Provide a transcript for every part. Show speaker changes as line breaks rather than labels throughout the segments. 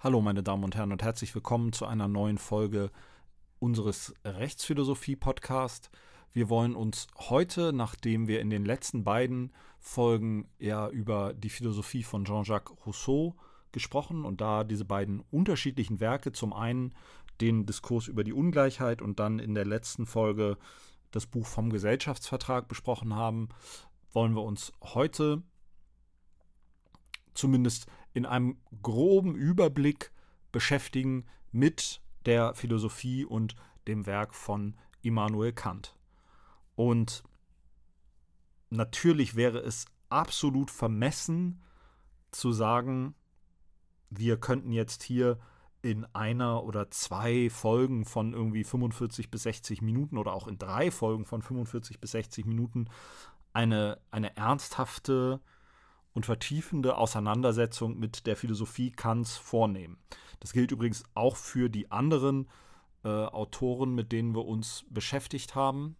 Hallo meine Damen und Herren und herzlich willkommen zu einer neuen Folge unseres Rechtsphilosophie-Podcasts. Wir wollen uns heute, nachdem wir in den letzten beiden Folgen ja über die Philosophie von Jean-Jacques Rousseau gesprochen und da diese beiden unterschiedlichen Werke, zum einen den Diskurs über die Ungleichheit und dann in der letzten Folge das Buch vom Gesellschaftsvertrag besprochen haben, wollen wir uns heute zumindest in einem groben Überblick beschäftigen mit der Philosophie und dem Werk von Immanuel Kant. Und natürlich wäre es absolut vermessen zu sagen, wir könnten jetzt hier in einer oder zwei Folgen von irgendwie 45 bis 60 Minuten oder auch in drei Folgen von 45 bis 60 Minuten eine, eine ernsthafte und vertiefende Auseinandersetzung mit der Philosophie Kants vornehmen. Das gilt übrigens auch für die anderen äh, Autoren, mit denen wir uns beschäftigt haben.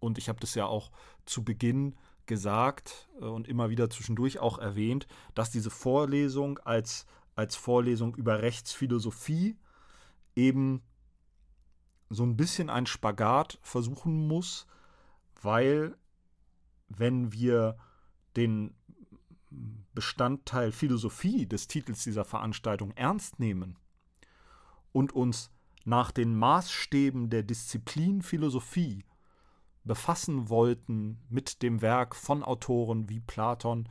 Und ich habe das ja auch zu Beginn gesagt äh, und immer wieder zwischendurch auch erwähnt, dass diese Vorlesung als, als Vorlesung über Rechtsphilosophie eben so ein bisschen ein Spagat versuchen muss, weil wenn wir den Bestandteil Philosophie des Titels dieser Veranstaltung ernst nehmen und uns nach den Maßstäben der Disziplin Philosophie befassen wollten mit dem Werk von Autoren wie Platon,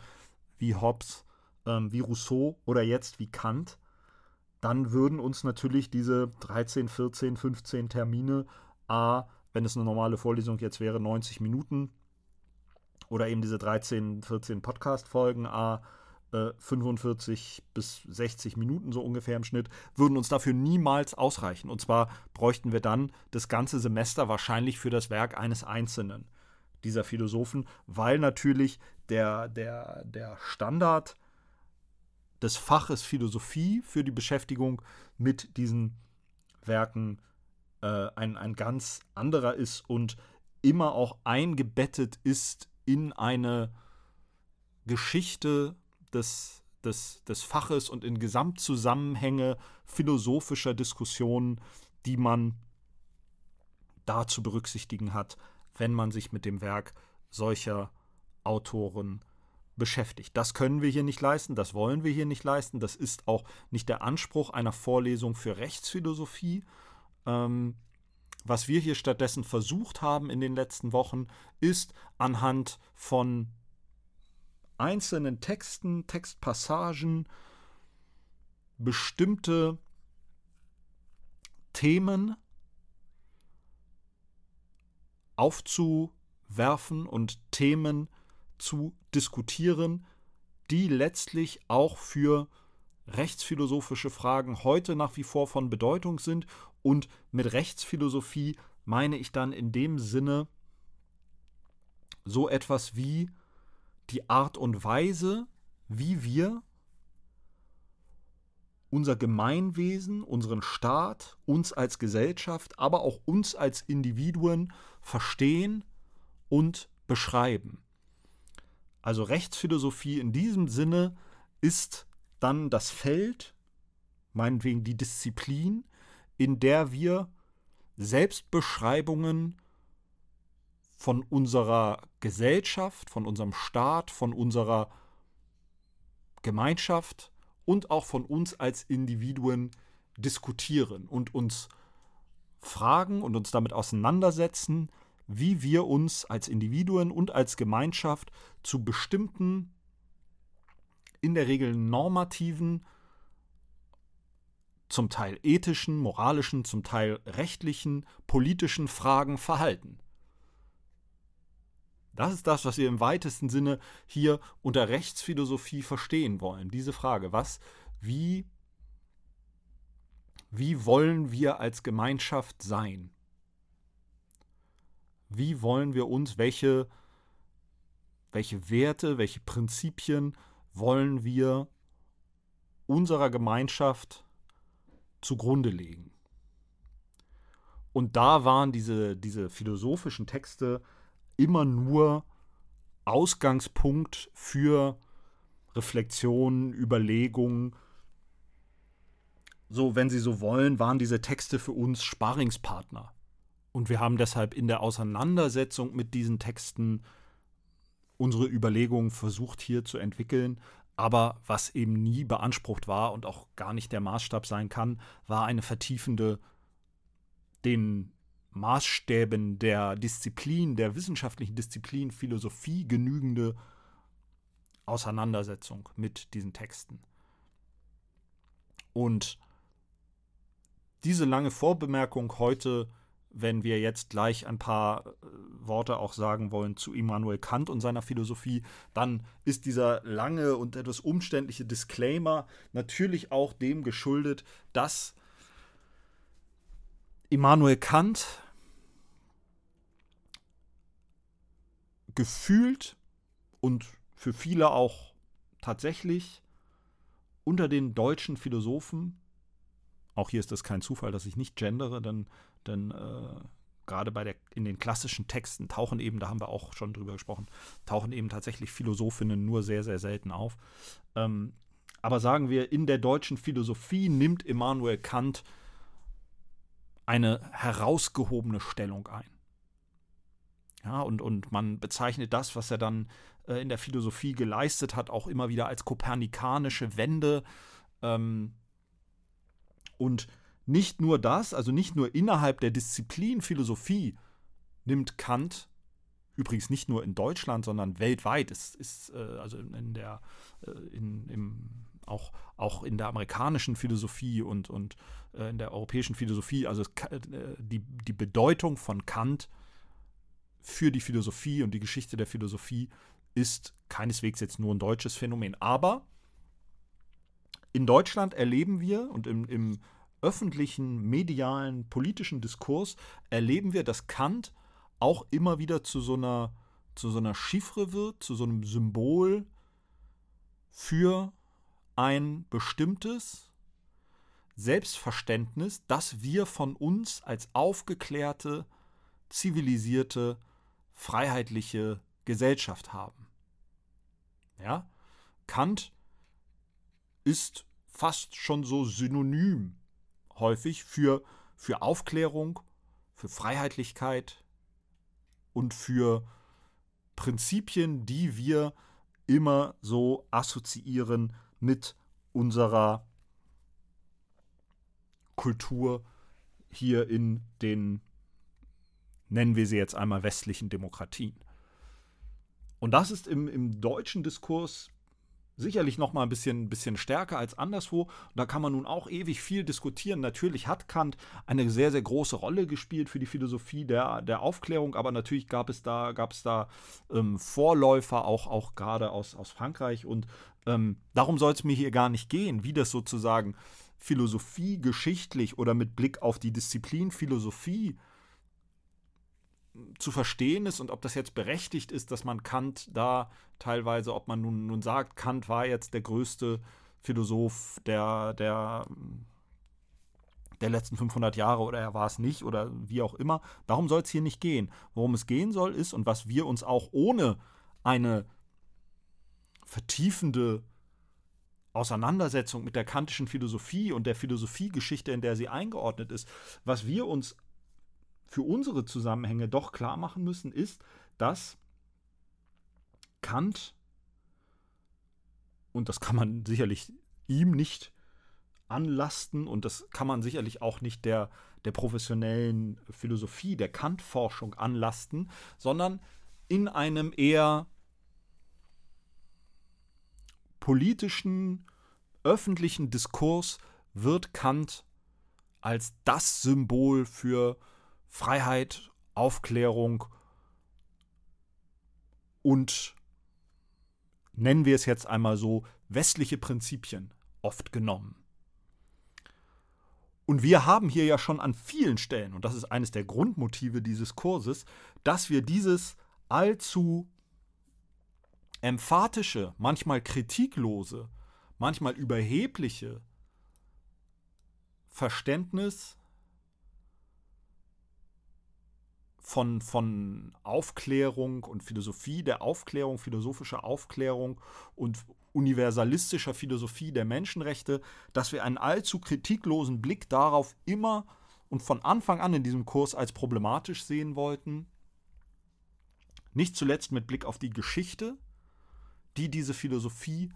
wie Hobbes, ähm, wie Rousseau oder jetzt wie Kant, dann würden uns natürlich diese 13, 14, 15 Termine, a, wenn es eine normale Vorlesung jetzt wäre, 90 Minuten, oder eben diese 13, 14 Podcast-Folgen, a, 45 äh, bis 60 Minuten so ungefähr im Schnitt, würden uns dafür niemals ausreichen. Und zwar bräuchten wir dann das ganze Semester wahrscheinlich für das Werk eines Einzelnen dieser Philosophen, weil natürlich der, der, der Standard des Faches Philosophie für die Beschäftigung mit diesen Werken äh, ein, ein ganz anderer ist und immer auch eingebettet ist in eine Geschichte des, des, des Faches und in Gesamtzusammenhänge philosophischer Diskussionen, die man da zu berücksichtigen hat, wenn man sich mit dem Werk solcher Autoren beschäftigt. Das können wir hier nicht leisten, das wollen wir hier nicht leisten, das ist auch nicht der Anspruch einer Vorlesung für Rechtsphilosophie. Ähm, was wir hier stattdessen versucht haben in den letzten Wochen, ist anhand von einzelnen Texten, Textpassagen bestimmte Themen aufzuwerfen und Themen zu diskutieren, die letztlich auch für rechtsphilosophische Fragen heute nach wie vor von Bedeutung sind. Und mit Rechtsphilosophie meine ich dann in dem Sinne so etwas wie die Art und Weise, wie wir unser Gemeinwesen, unseren Staat, uns als Gesellschaft, aber auch uns als Individuen verstehen und beschreiben. Also Rechtsphilosophie in diesem Sinne ist dann das Feld, meinetwegen die Disziplin, in der wir Selbstbeschreibungen von unserer Gesellschaft, von unserem Staat, von unserer Gemeinschaft und auch von uns als Individuen diskutieren und uns fragen und uns damit auseinandersetzen, wie wir uns als Individuen und als Gemeinschaft zu bestimmten, in der Regel normativen, zum Teil ethischen, moralischen, zum Teil rechtlichen, politischen Fragen verhalten. Das ist das, was wir im weitesten Sinne hier unter Rechtsphilosophie verstehen wollen. Diese Frage, was, wie, wie wollen wir als Gemeinschaft sein? Wie wollen wir uns, welche, welche Werte, welche Prinzipien wollen wir unserer Gemeinschaft zugrunde legen? Und da waren diese, diese philosophischen Texte immer nur Ausgangspunkt für Reflexionen, Überlegungen. So, wenn Sie so wollen, waren diese Texte für uns Sparingspartner. Und wir haben deshalb in der Auseinandersetzung mit diesen Texten unsere Überlegungen versucht hier zu entwickeln. Aber was eben nie beansprucht war und auch gar nicht der Maßstab sein kann, war eine vertiefende, den Maßstäben der Disziplin, der wissenschaftlichen Disziplin Philosophie genügende Auseinandersetzung mit diesen Texten. Und diese lange Vorbemerkung heute, wenn wir jetzt gleich ein paar äh, Worte auch sagen wollen zu Immanuel Kant und seiner Philosophie, dann ist dieser lange und etwas umständliche Disclaimer natürlich auch dem geschuldet, dass Immanuel Kant gefühlt und für viele auch tatsächlich unter den deutschen Philosophen, auch hier ist das kein Zufall, dass ich nicht gendere, denn, denn äh, gerade bei der, in den klassischen Texten tauchen eben, da haben wir auch schon drüber gesprochen, tauchen eben tatsächlich Philosophinnen nur sehr, sehr selten auf. Ähm, aber sagen wir, in der deutschen Philosophie nimmt Immanuel Kant eine herausgehobene Stellung ein. Ja, und, und man bezeichnet das, was er dann äh, in der Philosophie geleistet hat, auch immer wieder als kopernikanische Wende. Ähm, und nicht nur das, also nicht nur innerhalb der Disziplin Philosophie nimmt Kant, übrigens nicht nur in Deutschland, sondern weltweit, ist, ist äh, also in der, äh, in, im, auch, auch in der amerikanischen Philosophie und, und äh, in der europäischen Philosophie, also äh, die, die Bedeutung von Kant für die Philosophie und die Geschichte der Philosophie ist keineswegs jetzt nur ein deutsches Phänomen. Aber in Deutschland erleben wir und im, im öffentlichen, medialen, politischen Diskurs erleben wir, dass Kant auch immer wieder zu so einer, zu so einer Chiffre wird, zu so einem Symbol für ein bestimmtes Selbstverständnis, das wir von uns als aufgeklärte, zivilisierte, freiheitliche Gesellschaft haben. Ja? Kant ist fast schon so synonym häufig für, für Aufklärung, für Freiheitlichkeit und für Prinzipien, die wir immer so assoziieren mit unserer Kultur hier in den, nennen wir sie jetzt einmal, westlichen Demokratien. Und das ist im, im deutschen Diskurs sicherlich noch mal ein bisschen, bisschen stärker als anderswo. Da kann man nun auch ewig viel diskutieren. Natürlich hat Kant eine sehr, sehr große Rolle gespielt für die Philosophie der, der Aufklärung, aber natürlich gab es da, gab es da ähm, Vorläufer, auch, auch gerade aus, aus Frankreich. Und ähm, darum soll es mir hier gar nicht gehen, wie das sozusagen Philosophie geschichtlich oder mit Blick auf die Disziplin Philosophie zu verstehen ist und ob das jetzt berechtigt ist, dass man Kant da teilweise, ob man nun, nun sagt, Kant war jetzt der größte Philosoph der, der, der letzten 500 Jahre oder er war es nicht oder wie auch immer. Darum soll es hier nicht gehen. Worum es gehen soll, ist und was wir uns auch ohne eine vertiefende Auseinandersetzung mit der kantischen Philosophie und der Philosophiegeschichte, in der sie eingeordnet ist, was wir uns für unsere Zusammenhänge doch klar machen müssen, ist, dass Kant, und das kann man sicherlich ihm nicht anlasten und das kann man sicherlich auch nicht der, der professionellen Philosophie, der Kant-Forschung anlasten, sondern in einem eher politischen, öffentlichen Diskurs wird Kant als das Symbol für Freiheit, Aufklärung und nennen wir es jetzt einmal so, westliche Prinzipien oft genommen. Und wir haben hier ja schon an vielen Stellen, und das ist eines der Grundmotive dieses Kurses, dass wir dieses allzu emphatische, manchmal kritiklose, manchmal überhebliche Verständnis von, von Aufklärung und Philosophie der Aufklärung, philosophischer Aufklärung und universalistischer Philosophie der Menschenrechte, dass wir einen allzu kritiklosen Blick darauf immer und von Anfang an in diesem Kurs als problematisch sehen wollten. Nicht zuletzt mit Blick auf die Geschichte, die diese Philosophie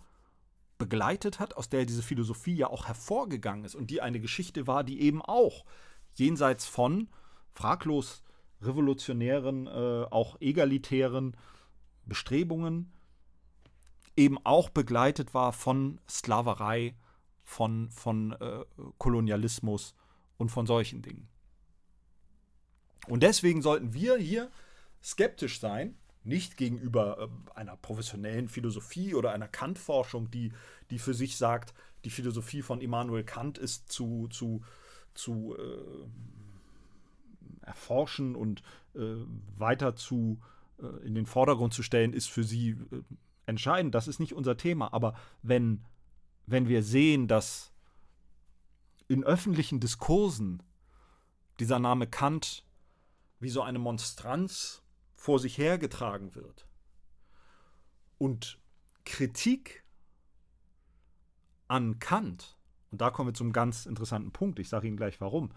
begleitet hat, aus der diese Philosophie ja auch hervorgegangen ist und die eine Geschichte war, die eben auch jenseits von fraglos revolutionären, äh, auch egalitären Bestrebungen eben auch begleitet war von Sklaverei, von, von äh, Kolonialismus und von solchen Dingen. Und deswegen sollten wir hier skeptisch sein, nicht gegenüber äh, einer professionellen Philosophie oder einer Kant-Forschung, die, die für sich sagt, die Philosophie von Immanuel Kant ist zu, zu, zu äh, erforschen und äh, weiter zu äh, in den Vordergrund zu stellen, ist für sie äh, entscheidend. Das ist nicht unser Thema. Aber wenn, wenn wir sehen, dass in öffentlichen Diskursen dieser Name Kant wie so eine Monstranz vor sich hergetragen wird und Kritik an Kant, und da kommen wir zum ganz interessanten Punkt, ich sage Ihnen gleich warum,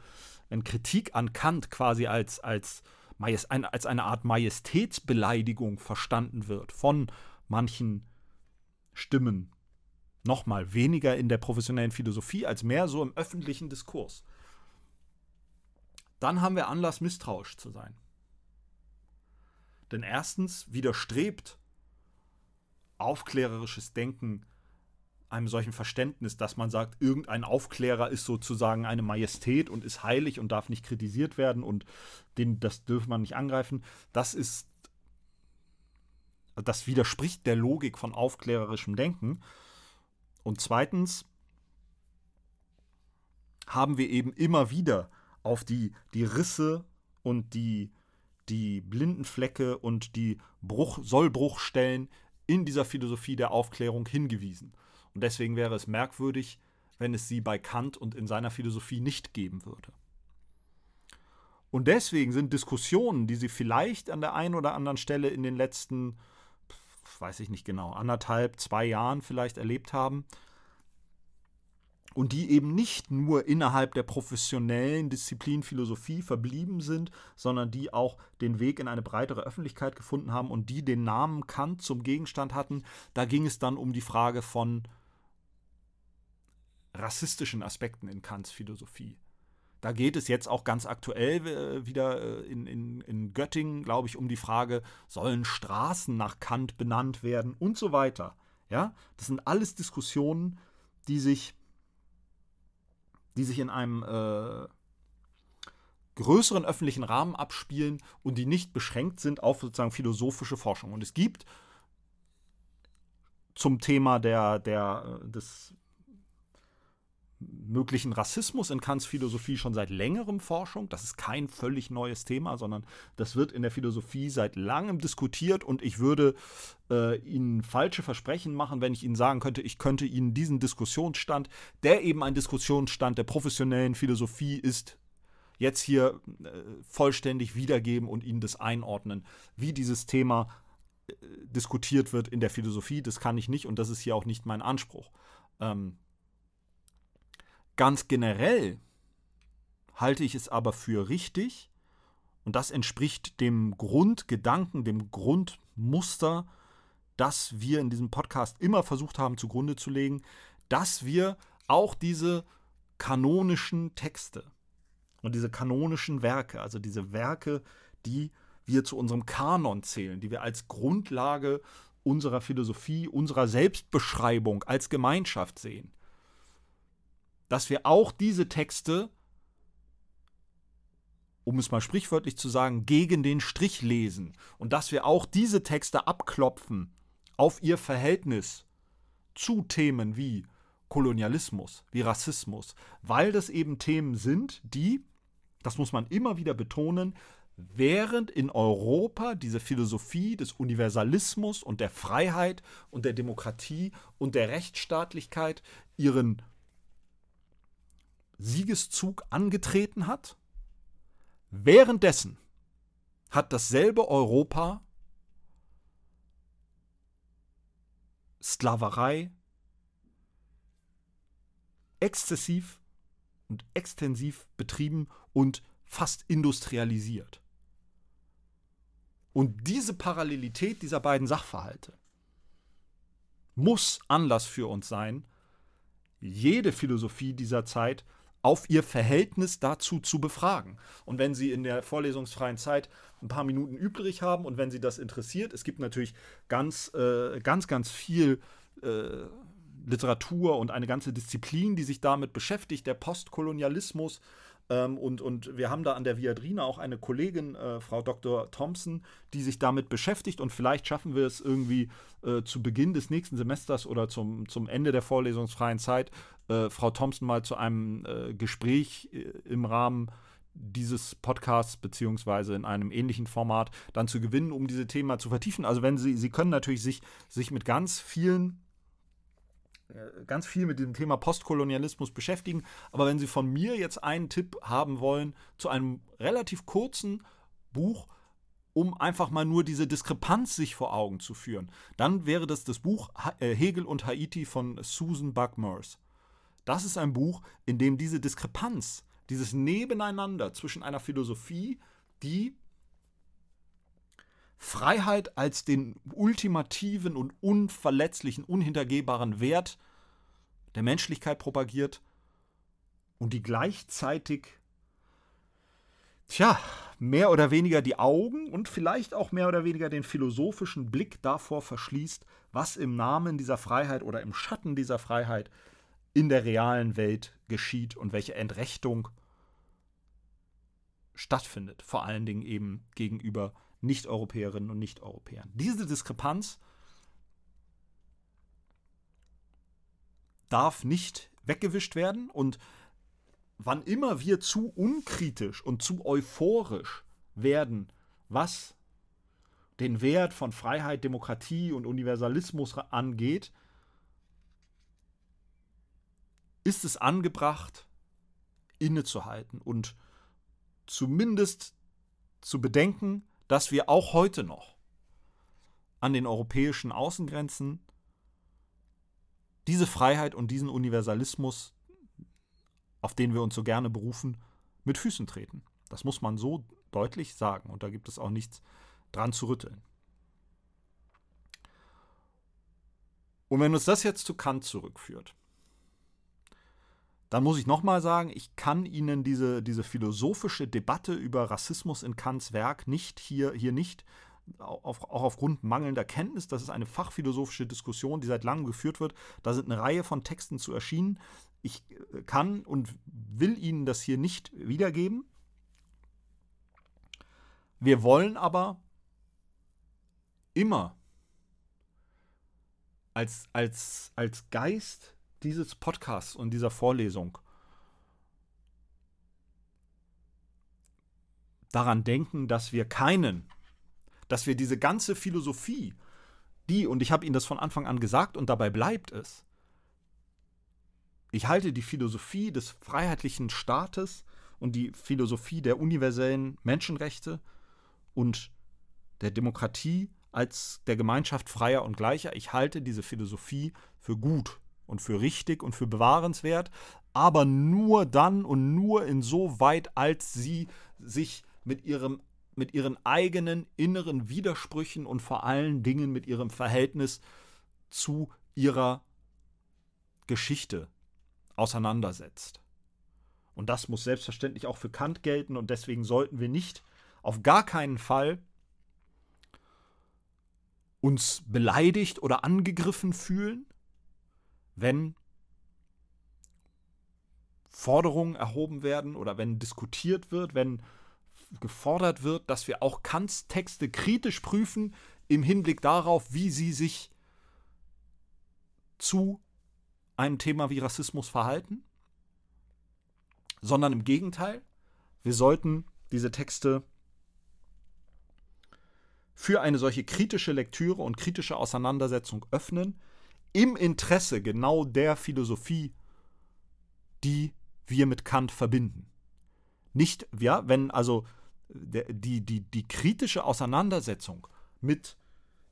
wenn Kritik an Kant quasi als, als, als eine Art Majestätsbeleidigung verstanden wird von manchen Stimmen, nochmal weniger in der professionellen Philosophie als mehr so im öffentlichen Diskurs, dann haben wir Anlass, misstrauisch zu sein. Denn erstens widerstrebt aufklärerisches Denken einem solchen Verständnis, dass man sagt, irgendein Aufklärer ist sozusagen eine Majestät und ist heilig und darf nicht kritisiert werden und den, das dürfe man nicht angreifen. Das ist, das widerspricht der Logik von aufklärerischem Denken. Und zweitens haben wir eben immer wieder auf die, die Risse und die, die blinden Flecke und die Bruch, Sollbruchstellen in dieser Philosophie der Aufklärung hingewiesen. Und deswegen wäre es merkwürdig, wenn es sie bei Kant und in seiner Philosophie nicht geben würde. Und deswegen sind Diskussionen, die Sie vielleicht an der einen oder anderen Stelle in den letzten, weiß ich nicht genau, anderthalb, zwei Jahren vielleicht erlebt haben, und die eben nicht nur innerhalb der professionellen Disziplin Philosophie verblieben sind, sondern die auch den Weg in eine breitere Öffentlichkeit gefunden haben und die den Namen Kant zum Gegenstand hatten. Da ging es dann um die Frage von rassistischen Aspekten in Kants Philosophie. Da geht es jetzt auch ganz aktuell äh, wieder äh, in, in, in Göttingen, glaube ich, um die Frage, sollen Straßen nach Kant benannt werden und so weiter. Ja, das sind alles Diskussionen, die sich, die sich in einem äh, größeren öffentlichen Rahmen abspielen und die nicht beschränkt sind auf sozusagen philosophische Forschung. Und es gibt zum Thema der, der, äh, des möglichen Rassismus in Kants Philosophie schon seit längerem Forschung. Das ist kein völlig neues Thema, sondern das wird in der Philosophie seit langem diskutiert und ich würde äh, Ihnen falsche Versprechen machen, wenn ich Ihnen sagen könnte, ich könnte Ihnen diesen Diskussionsstand, der eben ein Diskussionsstand der professionellen Philosophie ist, jetzt hier äh, vollständig wiedergeben und Ihnen das einordnen, wie dieses Thema äh, diskutiert wird in der Philosophie. Das kann ich nicht und das ist hier auch nicht mein Anspruch. Ähm, Ganz generell halte ich es aber für richtig, und das entspricht dem Grundgedanken, dem Grundmuster, das wir in diesem Podcast immer versucht haben zugrunde zu legen, dass wir auch diese kanonischen Texte und diese kanonischen Werke, also diese Werke, die wir zu unserem Kanon zählen, die wir als Grundlage unserer Philosophie, unserer Selbstbeschreibung als Gemeinschaft sehen, dass wir auch diese Texte, um es mal sprichwörtlich zu sagen, gegen den Strich lesen. Und dass wir auch diese Texte abklopfen auf ihr Verhältnis zu Themen wie Kolonialismus, wie Rassismus, weil das eben Themen sind, die, das muss man immer wieder betonen, während in Europa diese Philosophie des Universalismus und der Freiheit und der Demokratie und der Rechtsstaatlichkeit ihren Siegeszug angetreten hat. Währenddessen hat dasselbe Europa Sklaverei exzessiv und extensiv betrieben und fast industrialisiert. Und diese Parallelität dieser beiden Sachverhalte muss Anlass für uns sein, jede Philosophie dieser Zeit auf ihr Verhältnis dazu zu befragen. Und wenn Sie in der vorlesungsfreien Zeit ein paar Minuten übrig haben und wenn Sie das interessiert, es gibt natürlich ganz, äh, ganz, ganz viel äh, Literatur und eine ganze Disziplin, die sich damit beschäftigt, der Postkolonialismus. Ähm, und, und wir haben da an der Viadrina auch eine Kollegin, äh, Frau Dr. Thompson, die sich damit beschäftigt. Und vielleicht schaffen wir es irgendwie äh, zu Beginn des nächsten Semesters oder zum, zum Ende der vorlesungsfreien Zeit, äh, Frau Thompson mal zu einem äh, Gespräch äh, im Rahmen dieses Podcasts beziehungsweise in einem ähnlichen Format dann zu gewinnen, um diese Thema zu vertiefen. Also wenn Sie, Sie können natürlich sich, sich mit ganz vielen äh, ganz viel mit dem Thema Postkolonialismus beschäftigen. Aber wenn Sie von mir jetzt einen Tipp haben wollen zu einem relativ kurzen Buch, um einfach mal nur diese Diskrepanz sich vor Augen zu führen, dann wäre das das Buch äh, Hegel und Haiti von Susan Buck-Morse. Das ist ein Buch, in dem diese Diskrepanz, dieses Nebeneinander zwischen einer Philosophie, die Freiheit als den ultimativen und unverletzlichen, unhintergehbaren Wert der Menschlichkeit propagiert und die gleichzeitig, tja, mehr oder weniger die Augen und vielleicht auch mehr oder weniger den philosophischen Blick davor verschließt, was im Namen dieser Freiheit oder im Schatten dieser Freiheit in der realen Welt geschieht und welche Entrechtung stattfindet, vor allen Dingen eben gegenüber nicht-Europäerinnen und Nicht-Europäern. Diese Diskrepanz darf nicht weggewischt werden und wann immer wir zu unkritisch und zu euphorisch werden, was den Wert von Freiheit, Demokratie und Universalismus angeht, ist es angebracht, innezuhalten und zumindest zu bedenken, dass wir auch heute noch an den europäischen Außengrenzen diese Freiheit und diesen Universalismus, auf den wir uns so gerne berufen, mit Füßen treten. Das muss man so deutlich sagen und da gibt es auch nichts dran zu rütteln. Und wenn uns das jetzt zu Kant zurückführt, dann muss ich nochmal sagen, ich kann Ihnen diese, diese philosophische Debatte über Rassismus in Kants Werk nicht hier, hier nicht, auch aufgrund mangelnder Kenntnis, das ist eine fachphilosophische Diskussion, die seit langem geführt wird. Da sind eine Reihe von Texten zu erschienen. Ich äh, kann und will Ihnen das hier nicht wiedergeben. Wir wollen aber immer als, als, als Geist dieses Podcasts und dieser Vorlesung daran denken, dass wir keinen, dass wir diese ganze Philosophie, die, und ich habe Ihnen das von Anfang an gesagt und dabei bleibt es, ich halte die Philosophie des freiheitlichen Staates und die Philosophie der universellen Menschenrechte und der Demokratie als der Gemeinschaft freier und gleicher, ich halte diese Philosophie für gut und für richtig und für bewahrenswert, aber nur dann und nur insoweit, als sie sich mit ihrem mit ihren eigenen inneren Widersprüchen und vor allen Dingen mit ihrem Verhältnis zu ihrer Geschichte auseinandersetzt. Und das muss selbstverständlich auch für Kant gelten und deswegen sollten wir nicht auf gar keinen Fall uns beleidigt oder angegriffen fühlen, wenn Forderungen erhoben werden oder wenn diskutiert wird, wenn gefordert wird, dass wir auch Kants Texte kritisch prüfen im Hinblick darauf, wie sie sich zu einem Thema wie Rassismus verhalten, sondern im Gegenteil, wir sollten diese Texte für eine solche kritische Lektüre und kritische Auseinandersetzung öffnen, im Interesse genau der Philosophie, die wir mit Kant verbinden. Nicht, ja, wenn also die, die, die kritische Auseinandersetzung mit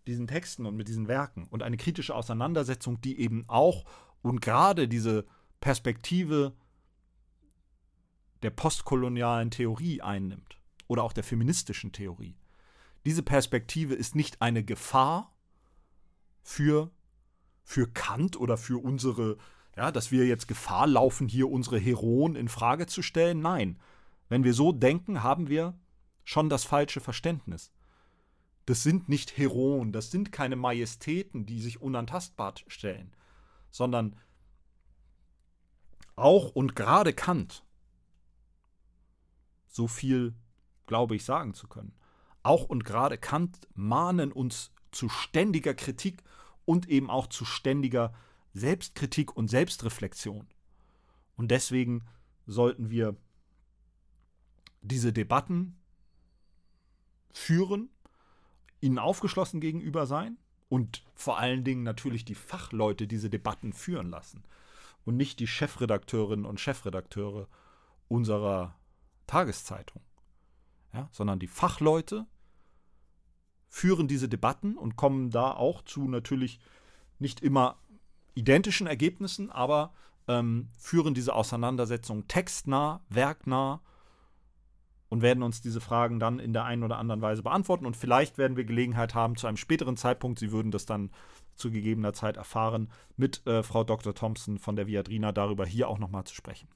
diesen Texten und mit diesen Werken und eine kritische Auseinandersetzung, die eben auch und gerade diese Perspektive der postkolonialen Theorie einnimmt oder auch der feministischen Theorie. Diese Perspektive ist nicht eine Gefahr für, für Kant oder für unsere, ja, dass wir jetzt Gefahr laufen, hier unsere Heroen in Frage zu stellen. Nein, wenn wir so denken, haben wir schon das falsche Verständnis. Das sind nicht Heroen, das sind keine Majestäten, die sich unantastbar stellen, sondern auch und gerade Kant, so viel glaube ich sagen zu können, auch und gerade Kant mahnen uns zu ständiger Kritik und eben auch zu ständiger Selbstkritik und Selbstreflexion. Und deswegen sollten wir diese Debatten führen ihnen aufgeschlossen gegenüber sein und vor allen Dingen natürlich die Fachleute diese Debatten führen lassen und nicht die Chefredakteurinnen und Chefredakteure unserer Tageszeitung, ja, sondern die Fachleute führen diese Debatten und kommen da auch zu natürlich nicht immer identischen Ergebnissen, aber ähm, führen diese Auseinandersetzung textnah, werknah und werden uns diese Fragen dann in der einen oder anderen Weise beantworten. Und vielleicht werden wir Gelegenheit haben, zu einem späteren Zeitpunkt, Sie würden das dann zu gegebener Zeit erfahren, mit äh, Frau Dr. Thompson von der Viadrina darüber hier auch nochmal zu sprechen.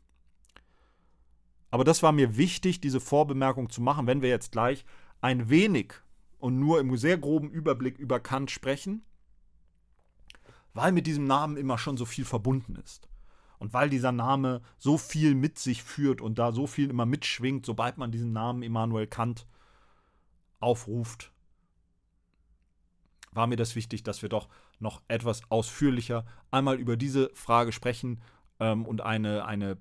Aber das war mir wichtig, diese Vorbemerkung zu machen, wenn wir jetzt gleich ein wenig und nur im sehr groben Überblick über Kant sprechen, weil mit diesem Namen immer schon so viel verbunden ist. Und weil dieser Name so viel mit sich führt und da so viel immer mitschwingt, sobald man diesen Namen Immanuel Kant aufruft, war mir das wichtig, dass wir doch noch etwas ausführlicher einmal über diese Frage sprechen ähm, und eine, eine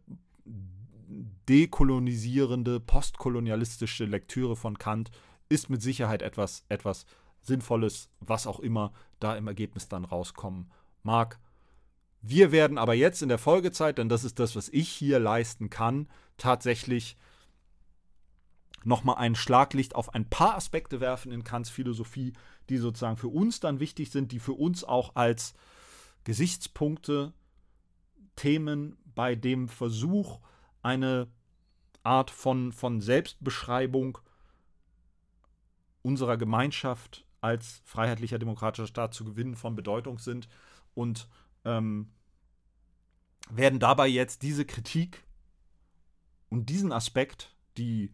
dekolonisierende, postkolonialistische Lektüre von Kant ist mit Sicherheit etwas, etwas Sinnvolles, was auch immer da im Ergebnis dann rauskommen mag. Wir werden aber jetzt in der Folgezeit, denn das ist das, was ich hier leisten kann, tatsächlich nochmal ein Schlaglicht auf ein paar Aspekte werfen in Kants Philosophie, die sozusagen für uns dann wichtig sind, die für uns auch als Gesichtspunkte, Themen bei dem Versuch, eine Art von, von Selbstbeschreibung unserer Gemeinschaft als freiheitlicher demokratischer Staat zu gewinnen von Bedeutung sind und ähm, werden dabei jetzt diese Kritik und diesen Aspekt, die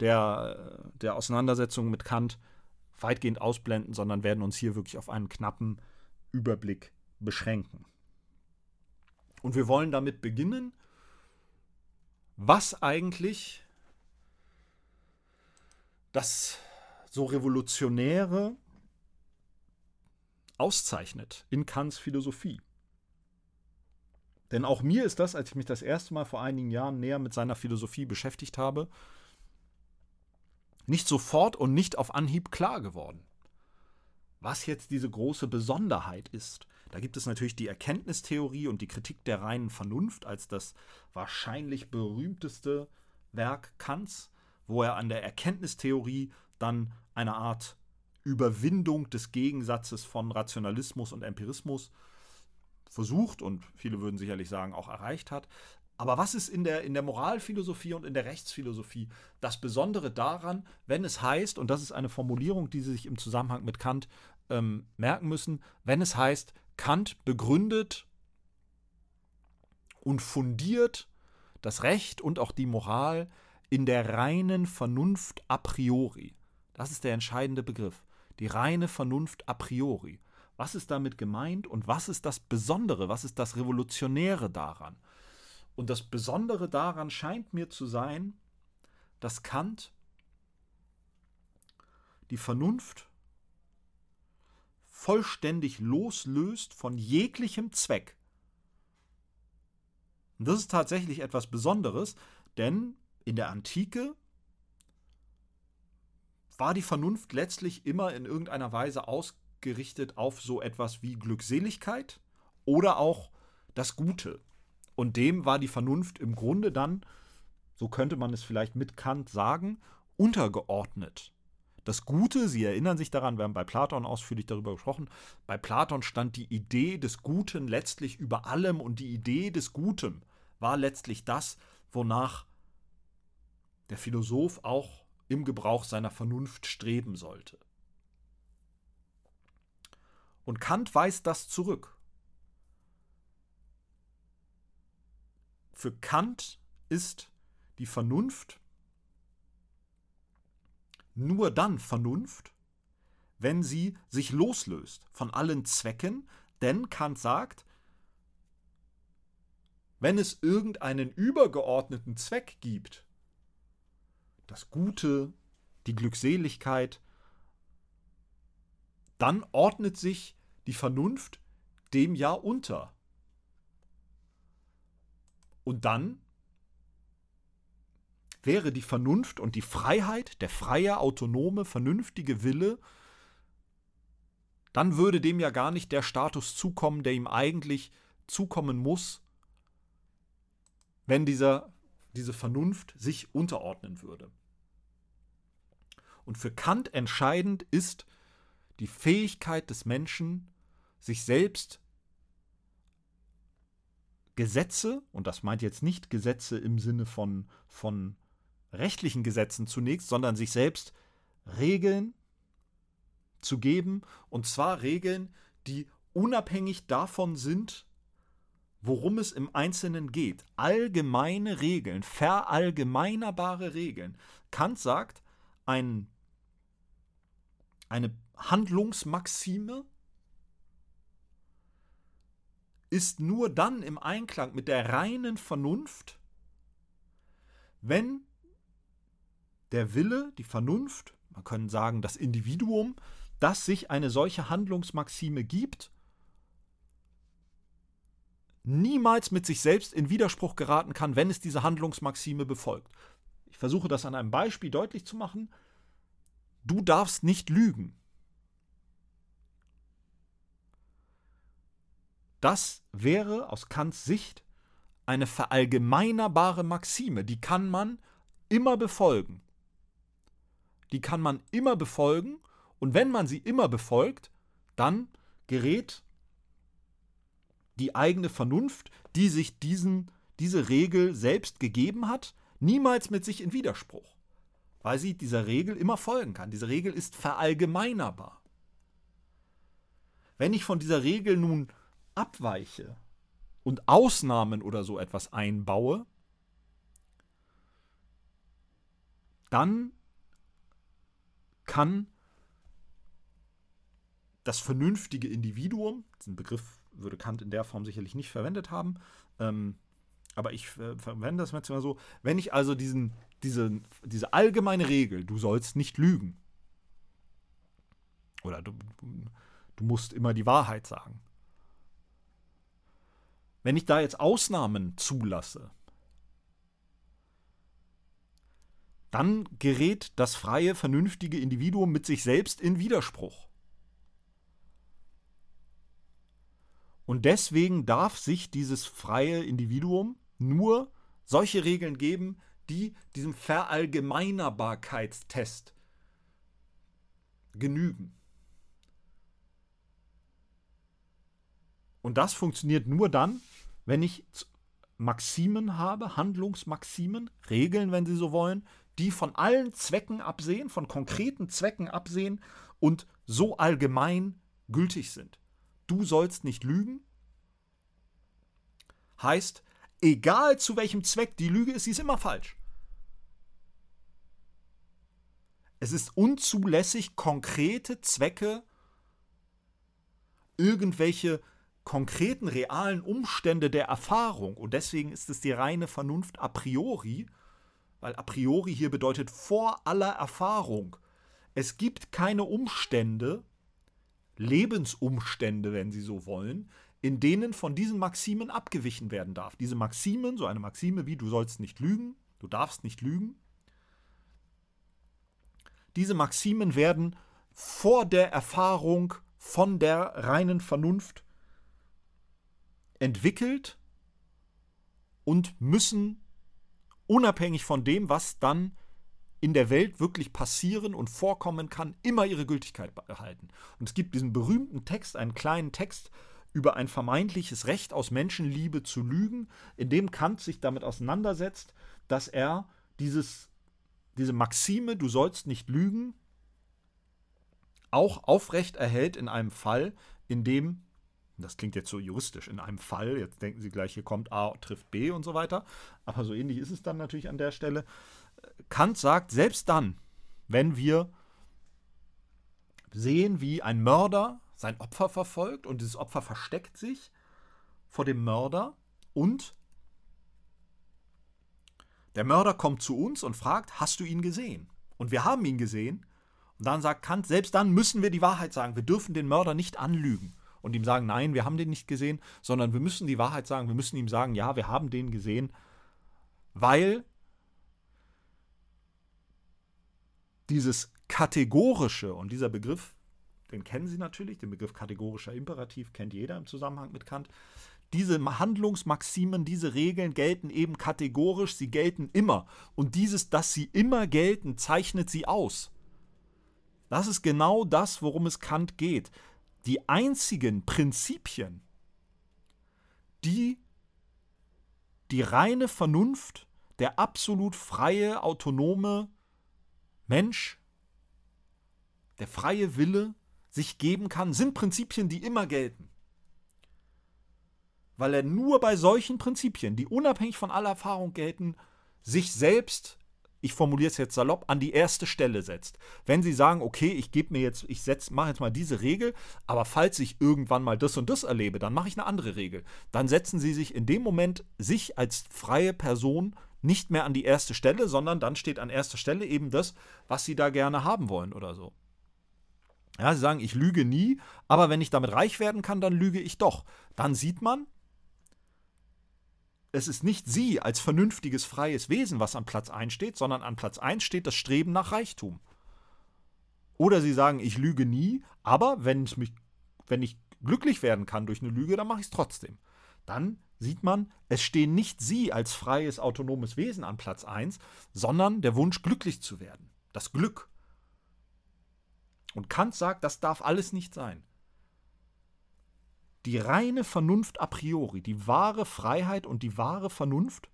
der, der Auseinandersetzung mit Kant weitgehend ausblenden, sondern werden uns hier wirklich auf einen knappen Überblick beschränken. Und wir wollen damit beginnen, was eigentlich das so Revolutionäre auszeichnet in Kants Philosophie. Denn auch mir ist das, als ich mich das erste Mal vor einigen Jahren näher mit seiner Philosophie beschäftigt habe, nicht sofort und nicht auf Anhieb klar geworden. Was jetzt diese große Besonderheit ist. Da gibt es natürlich die Erkenntnistheorie und die Kritik der reinen Vernunft als das wahrscheinlich berühmteste Werk Kants, wo er an der Erkenntnistheorie dann eine Art Überwindung des Gegensatzes von Rationalismus und Empirismus versucht und viele würden sicherlich sagen auch erreicht hat. Aber was ist in der, in der Moralphilosophie und in der Rechtsphilosophie das Besondere daran, wenn es heißt, und das ist eine Formulierung, die Sie sich im Zusammenhang mit Kant ähm, merken müssen, wenn es heißt, Kant begründet und fundiert das Recht und auch die Moral in der reinen Vernunft a priori. Das ist der entscheidende Begriff. Die reine Vernunft a priori. Was ist damit gemeint und was ist das Besondere, was ist das Revolutionäre daran? Und das Besondere daran scheint mir zu sein, dass Kant die Vernunft vollständig loslöst von jeglichem Zweck. Und das ist tatsächlich etwas Besonderes, denn in der Antike war die Vernunft letztlich immer in irgendeiner Weise ausgegangen gerichtet auf so etwas wie Glückseligkeit oder auch das Gute. Und dem war die Vernunft im Grunde dann, so könnte man es vielleicht mit Kant sagen, untergeordnet. das Gute, Sie erinnern sich daran, wir haben bei Platon ausführlich darüber gesprochen, bei Platon stand die Idee des Guten letztlich über allem und die Idee des Guten war letztlich das, wonach der Philosoph auch im Gebrauch seiner Vernunft streben sollte. Und Kant weist das zurück. Für Kant ist die Vernunft nur dann Vernunft, wenn sie sich loslöst von allen Zwecken, denn Kant sagt, wenn es irgendeinen übergeordneten Zweck gibt, das Gute, die Glückseligkeit, dann ordnet sich die Vernunft dem ja unter. Und dann wäre die Vernunft und die Freiheit, der freie, autonome, vernünftige Wille, dann würde dem ja gar nicht der Status zukommen, der ihm eigentlich zukommen muss, wenn dieser, diese Vernunft sich unterordnen würde. Und für Kant entscheidend ist die Fähigkeit des Menschen, sich selbst Gesetze, und das meint jetzt nicht Gesetze im Sinne von, von rechtlichen Gesetzen zunächst, sondern sich selbst Regeln zu geben, und zwar Regeln, die unabhängig davon sind, worum es im Einzelnen geht. Allgemeine Regeln, verallgemeinerbare Regeln. Kant sagt, ein, eine Handlungsmaxime ist nur dann im Einklang mit der reinen Vernunft, wenn der Wille, die Vernunft, man kann sagen das Individuum, das sich eine solche Handlungsmaxime gibt, niemals mit sich selbst in Widerspruch geraten kann, wenn es diese Handlungsmaxime befolgt. Ich versuche das an einem Beispiel deutlich zu machen. Du darfst nicht lügen. Das wäre aus Kants Sicht eine verallgemeinerbare Maxime, die kann man immer befolgen. Die kann man immer befolgen und wenn man sie immer befolgt, dann gerät die eigene Vernunft, die sich diesen, diese Regel selbst gegeben hat, niemals mit sich in Widerspruch, weil sie dieser Regel immer folgen kann. Diese Regel ist verallgemeinerbar. Wenn ich von dieser Regel nun abweiche und Ausnahmen oder so etwas einbaue, dann kann das vernünftige Individuum, diesen Begriff würde Kant in der Form sicherlich nicht verwendet haben, ähm, aber ich äh, verwende das jetzt mal so, wenn ich also diesen, diese, diese allgemeine Regel, du sollst nicht lügen, oder du, du musst immer die Wahrheit sagen, wenn ich da jetzt Ausnahmen zulasse, dann gerät das freie, vernünftige Individuum mit sich selbst in Widerspruch. Und deswegen darf sich dieses freie Individuum nur solche Regeln geben, die diesem Verallgemeinerbarkeitstest genügen. Und das funktioniert nur dann, wenn ich Maximen habe, Handlungsmaximen, Regeln, wenn Sie so wollen, die von allen Zwecken absehen, von konkreten Zwecken absehen und so allgemein gültig sind. Du sollst nicht lügen, heißt, egal zu welchem Zweck die Lüge ist, sie ist immer falsch. Es ist unzulässig, konkrete Zwecke, irgendwelche konkreten, realen Umstände der Erfahrung. Und deswegen ist es die reine Vernunft a priori, weil a priori hier bedeutet vor aller Erfahrung. Es gibt keine Umstände, Lebensumstände, wenn Sie so wollen, in denen von diesen Maximen abgewichen werden darf. Diese Maximen, so eine Maxime wie du sollst nicht lügen, du darfst nicht lügen, diese Maximen werden vor der Erfahrung von der reinen Vernunft entwickelt und müssen unabhängig von dem, was dann in der Welt wirklich passieren und vorkommen kann, immer ihre Gültigkeit behalten. Und es gibt diesen berühmten Text, einen kleinen Text über ein vermeintliches Recht aus Menschenliebe zu lügen, in dem Kant sich damit auseinandersetzt, dass er dieses, diese Maxime, du sollst nicht lügen, auch aufrecht erhält in einem Fall, in dem, das klingt jetzt so juristisch, in einem Fall, jetzt denken Sie gleich, hier kommt A trifft B und so weiter, aber so ähnlich ist es dann natürlich an der Stelle. Kant sagt, selbst dann, wenn wir sehen, wie ein Mörder sein Opfer verfolgt und dieses Opfer versteckt sich vor dem Mörder und der Mörder kommt zu uns und fragt, hast du ihn gesehen? Und wir haben ihn gesehen. Und dann sagt Kant, selbst dann müssen wir die Wahrheit sagen. Wir dürfen den Mörder nicht anlügen und ihm sagen, nein, wir haben den nicht gesehen, sondern wir müssen die Wahrheit sagen. Wir müssen ihm sagen, ja, wir haben den gesehen, weil dieses kategorische und dieser Begriff, den kennen Sie natürlich, den Begriff kategorischer Imperativ kennt jeder im Zusammenhang mit Kant. Diese Handlungsmaximen, diese Regeln gelten eben kategorisch, sie gelten immer. Und dieses, dass sie immer gelten, zeichnet sie aus. Das ist genau das, worum es Kant geht. Die einzigen Prinzipien, die die reine Vernunft, der absolut freie, autonome Mensch, der freie Wille sich geben kann, sind Prinzipien, die immer gelten. Weil er nur bei solchen Prinzipien, die unabhängig von aller Erfahrung gelten, sich selbst, ich formuliere es jetzt salopp, an die erste Stelle setzt. Wenn Sie sagen, okay, ich gebe mir jetzt, ich mache jetzt mal diese Regel, aber falls ich irgendwann mal das und das erlebe, dann mache ich eine andere Regel. Dann setzen Sie sich in dem Moment sich als freie Person nicht mehr an die erste Stelle, sondern dann steht an erster Stelle eben das, was sie da gerne haben wollen oder so. Ja, sie sagen, ich lüge nie, aber wenn ich damit reich werden kann, dann lüge ich doch. Dann sieht man, es ist nicht sie als vernünftiges, freies Wesen, was an Platz 1 steht, sondern an Platz 1 steht das Streben nach Reichtum. Oder sie sagen, ich lüge nie, aber wenn ich, mich, wenn ich glücklich werden kann durch eine Lüge, dann mache ich es trotzdem. Dann sieht man, es stehen nicht sie als freies, autonomes Wesen an Platz 1, sondern der Wunsch, glücklich zu werden. Das Glück. Und Kant sagt, das darf alles nicht sein. Die reine Vernunft a priori, die wahre Freiheit und die wahre Vernunft,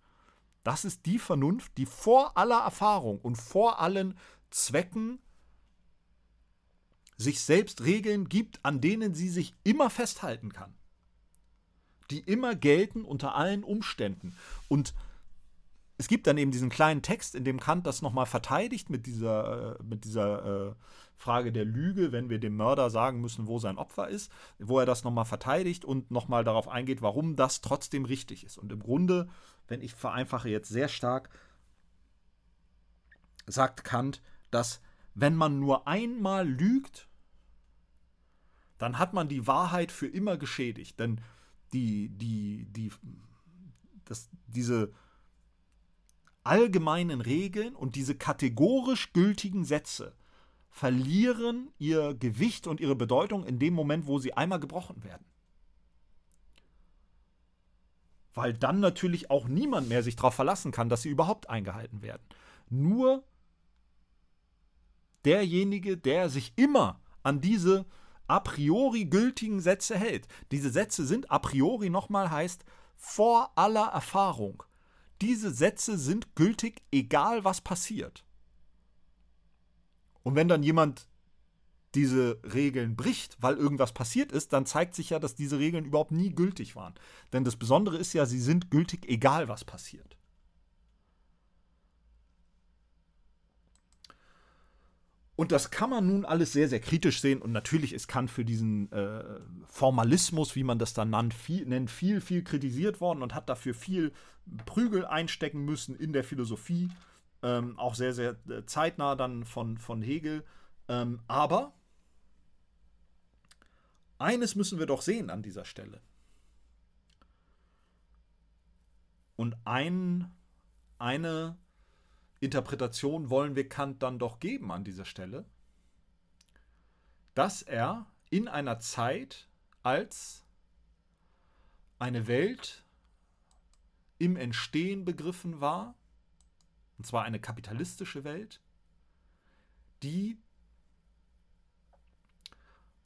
das ist die Vernunft, die vor aller Erfahrung und vor allen Zwecken sich selbst Regeln gibt, an denen sie sich immer festhalten kann die immer gelten unter allen Umständen. Und es gibt dann eben diesen kleinen Text, in dem Kant das nochmal verteidigt mit dieser, äh, mit dieser äh, Frage der Lüge, wenn wir dem Mörder sagen müssen, wo sein Opfer ist, wo er das nochmal verteidigt und nochmal darauf eingeht, warum das trotzdem richtig ist. Und im Grunde, wenn ich vereinfache jetzt sehr stark, sagt Kant, dass wenn man nur einmal lügt, dann hat man die Wahrheit für immer geschädigt. Denn die, die, die, das, diese allgemeinen Regeln und diese kategorisch gültigen Sätze verlieren ihr Gewicht und ihre Bedeutung in dem Moment, wo sie einmal gebrochen werden. Weil dann natürlich auch niemand mehr sich darauf verlassen kann, dass sie überhaupt eingehalten werden. Nur derjenige, der sich immer an diese a priori gültigen Sätze hält. Diese Sätze sind a priori nochmal heißt vor aller Erfahrung. Diese Sätze sind gültig, egal was passiert. Und wenn dann jemand diese Regeln bricht, weil irgendwas passiert ist, dann zeigt sich ja, dass diese Regeln überhaupt nie gültig waren. Denn das Besondere ist ja, sie sind gültig, egal was passiert. Und das kann man nun alles sehr, sehr kritisch sehen. Und natürlich ist Kant für diesen äh, Formalismus, wie man das dann nannt, viel, nennt, viel, viel kritisiert worden und hat dafür viel Prügel einstecken müssen in der Philosophie. Ähm, auch sehr, sehr äh, zeitnah dann von, von Hegel. Ähm, aber eines müssen wir doch sehen an dieser Stelle. Und ein, eine Interpretation wollen wir Kant dann doch geben an dieser Stelle, dass er in einer Zeit als eine Welt im Entstehen begriffen war, und zwar eine kapitalistische Welt, die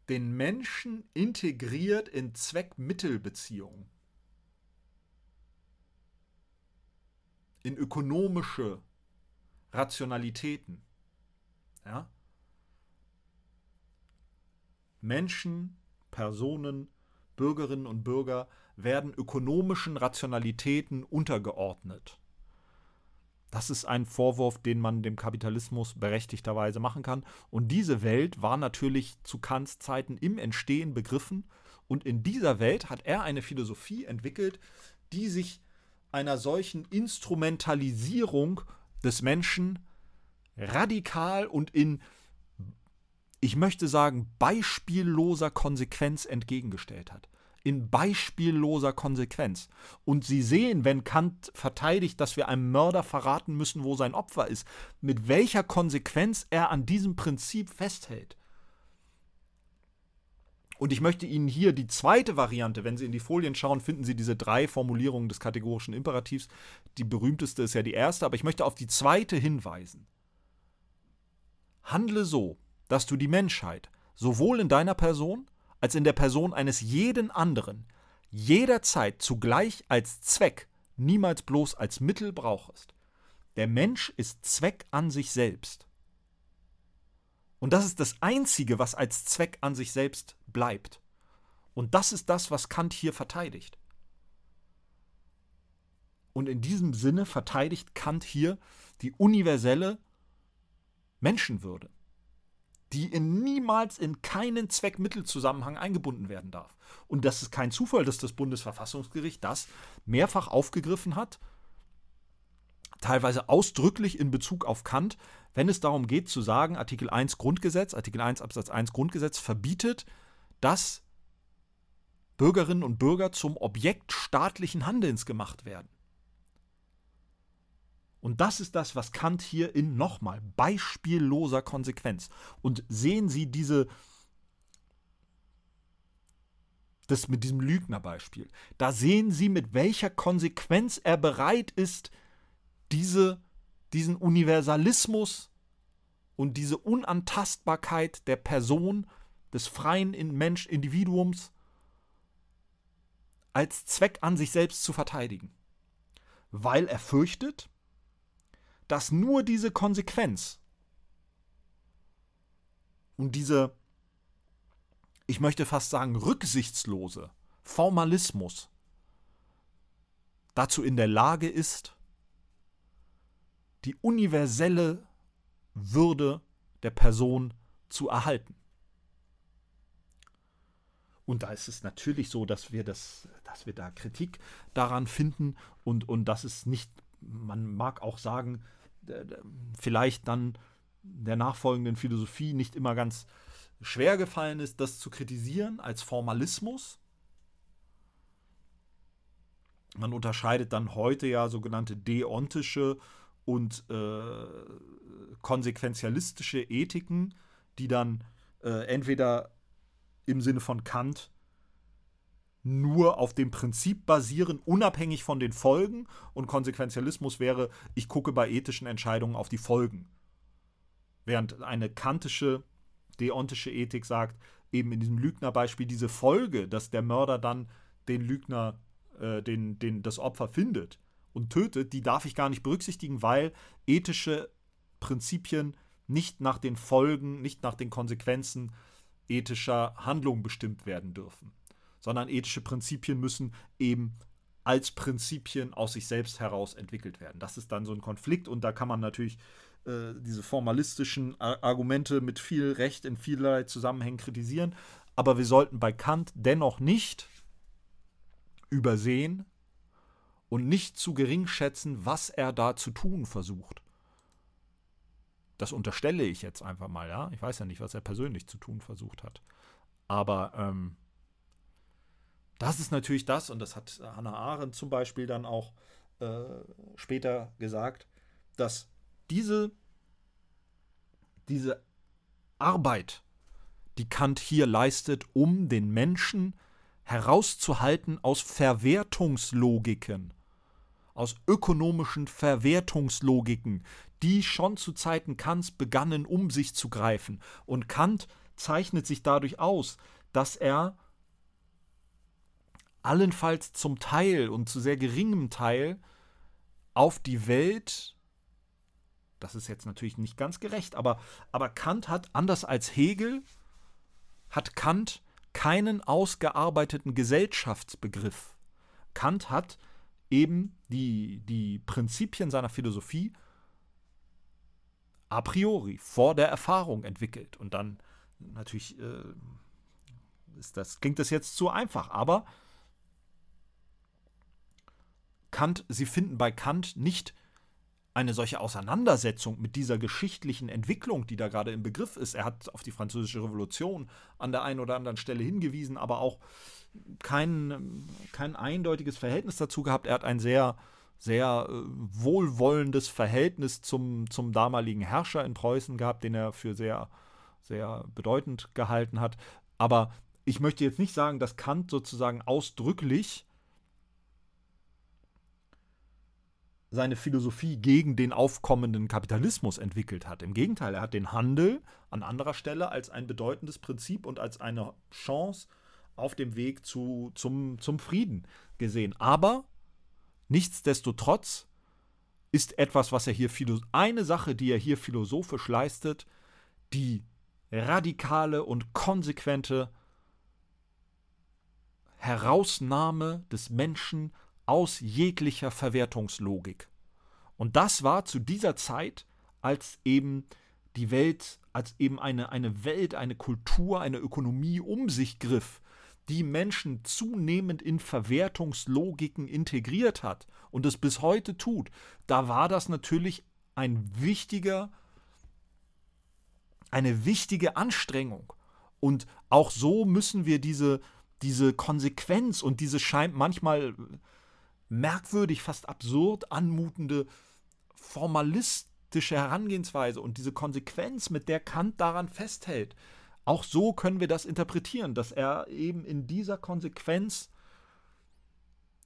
den Menschen integriert in Zweck-Mittel-Beziehungen, in ökonomische Rationalitäten. Ja? Menschen, Personen, Bürgerinnen und Bürger werden ökonomischen Rationalitäten untergeordnet. Das ist ein Vorwurf, den man dem Kapitalismus berechtigterweise machen kann. Und diese Welt war natürlich zu Kants Zeiten im Entstehen begriffen. Und in dieser Welt hat er eine Philosophie entwickelt, die sich einer solchen Instrumentalisierung des Menschen radikal und in, ich möchte sagen, beispielloser Konsequenz entgegengestellt hat in beispielloser Konsequenz. Und Sie sehen, wenn Kant verteidigt, dass wir einem Mörder verraten müssen, wo sein Opfer ist, mit welcher Konsequenz er an diesem Prinzip festhält. Und ich möchte Ihnen hier die zweite Variante, wenn Sie in die Folien schauen, finden Sie diese drei Formulierungen des kategorischen Imperativs. Die berühmteste ist ja die erste, aber ich möchte auf die zweite hinweisen. Handle so, dass du die Menschheit sowohl in deiner Person als in der Person eines jeden anderen jederzeit zugleich als Zweck, niemals bloß als Mittel brauchest. Der Mensch ist Zweck an sich selbst. Und das ist das Einzige, was als Zweck an sich selbst bleibt. Und das ist das, was Kant hier verteidigt. Und in diesem Sinne verteidigt Kant hier die universelle Menschenwürde die in niemals in keinen Zweckmittelzusammenhang eingebunden werden darf. Und das ist kein Zufall, dass das Bundesverfassungsgericht das mehrfach aufgegriffen hat, teilweise ausdrücklich in Bezug auf Kant, wenn es darum geht zu sagen, Artikel 1 Grundgesetz, Artikel 1 Absatz 1 Grundgesetz verbietet, dass Bürgerinnen und Bürger zum Objekt staatlichen Handelns gemacht werden. Und das ist das, was Kant hier in nochmal beispielloser Konsequenz. Und sehen Sie diese, das mit diesem Lügnerbeispiel. Da sehen Sie, mit welcher Konsequenz er bereit ist, diese, diesen Universalismus und diese Unantastbarkeit der Person, des freien Mensch, Individuums als Zweck an sich selbst zu verteidigen. Weil er fürchtet, dass nur diese Konsequenz und diese, ich möchte fast sagen, rücksichtslose Formalismus dazu in der Lage ist, die universelle Würde der Person zu erhalten. Und da ist es natürlich so, dass wir das, dass wir da Kritik daran finden und, und dass es nicht, man mag auch sagen, vielleicht dann der nachfolgenden Philosophie nicht immer ganz schwer gefallen ist, das zu kritisieren als Formalismus. Man unterscheidet dann heute ja sogenannte deontische und äh, konsequenzialistische Ethiken, die dann äh, entweder im Sinne von Kant nur auf dem Prinzip basieren, unabhängig von den Folgen. Und Konsequenzialismus wäre, ich gucke bei ethischen Entscheidungen auf die Folgen. Während eine kantische, deontische Ethik sagt, eben in diesem Lügnerbeispiel, diese Folge, dass der Mörder dann den Lügner, äh, den, den, das Opfer findet und tötet, die darf ich gar nicht berücksichtigen, weil ethische Prinzipien nicht nach den Folgen, nicht nach den Konsequenzen ethischer Handlungen bestimmt werden dürfen sondern ethische Prinzipien müssen eben als Prinzipien aus sich selbst heraus entwickelt werden. Das ist dann so ein Konflikt und da kann man natürlich äh, diese formalistischen Argumente mit viel Recht in vielerlei Zusammenhängen kritisieren, aber wir sollten bei Kant dennoch nicht übersehen und nicht zu gering schätzen, was er da zu tun versucht. Das unterstelle ich jetzt einfach mal, ja. Ich weiß ja nicht, was er persönlich zu tun versucht hat. Aber ähm, das ist natürlich das, und das hat Hannah Arendt zum Beispiel dann auch äh, später gesagt, dass diese, diese Arbeit, die Kant hier leistet, um den Menschen herauszuhalten aus Verwertungslogiken, aus ökonomischen Verwertungslogiken, die schon zu Zeiten Kants begannen, um sich zu greifen. Und Kant zeichnet sich dadurch aus, dass er allenfalls zum Teil und zu sehr geringem Teil auf die Welt, das ist jetzt natürlich nicht ganz gerecht, aber, aber Kant hat, anders als Hegel, hat Kant keinen ausgearbeiteten Gesellschaftsbegriff. Kant hat eben die, die Prinzipien seiner Philosophie a priori, vor der Erfahrung entwickelt. Und dann natürlich äh, ist das, klingt das jetzt zu einfach, aber Kant, Sie finden bei Kant nicht eine solche Auseinandersetzung mit dieser geschichtlichen Entwicklung, die da gerade im Begriff ist. Er hat auf die Französische Revolution an der einen oder anderen Stelle hingewiesen, aber auch kein, kein eindeutiges Verhältnis dazu gehabt. Er hat ein sehr, sehr äh, wohlwollendes Verhältnis zum, zum damaligen Herrscher in Preußen gehabt, den er für sehr, sehr bedeutend gehalten hat. Aber ich möchte jetzt nicht sagen, dass Kant sozusagen ausdrücklich seine Philosophie gegen den aufkommenden Kapitalismus entwickelt hat. Im Gegenteil, er hat den Handel an anderer Stelle als ein bedeutendes Prinzip und als eine Chance auf dem Weg zu, zum, zum Frieden gesehen. Aber nichtsdestotrotz ist etwas, was er hier eine Sache, die er hier philosophisch leistet, die radikale und konsequente Herausnahme des Menschen aus jeglicher Verwertungslogik. Und das war zu dieser Zeit, als eben die Welt, als eben eine, eine Welt, eine Kultur, eine Ökonomie um sich griff, die Menschen zunehmend in Verwertungslogiken integriert hat und es bis heute tut, da war das natürlich ein wichtiger, eine wichtige Anstrengung. Und auch so müssen wir diese, diese Konsequenz und diese scheint manchmal merkwürdig, fast absurd anmutende formalistische Herangehensweise und diese Konsequenz, mit der Kant daran festhält, auch so können wir das interpretieren, dass er eben in dieser Konsequenz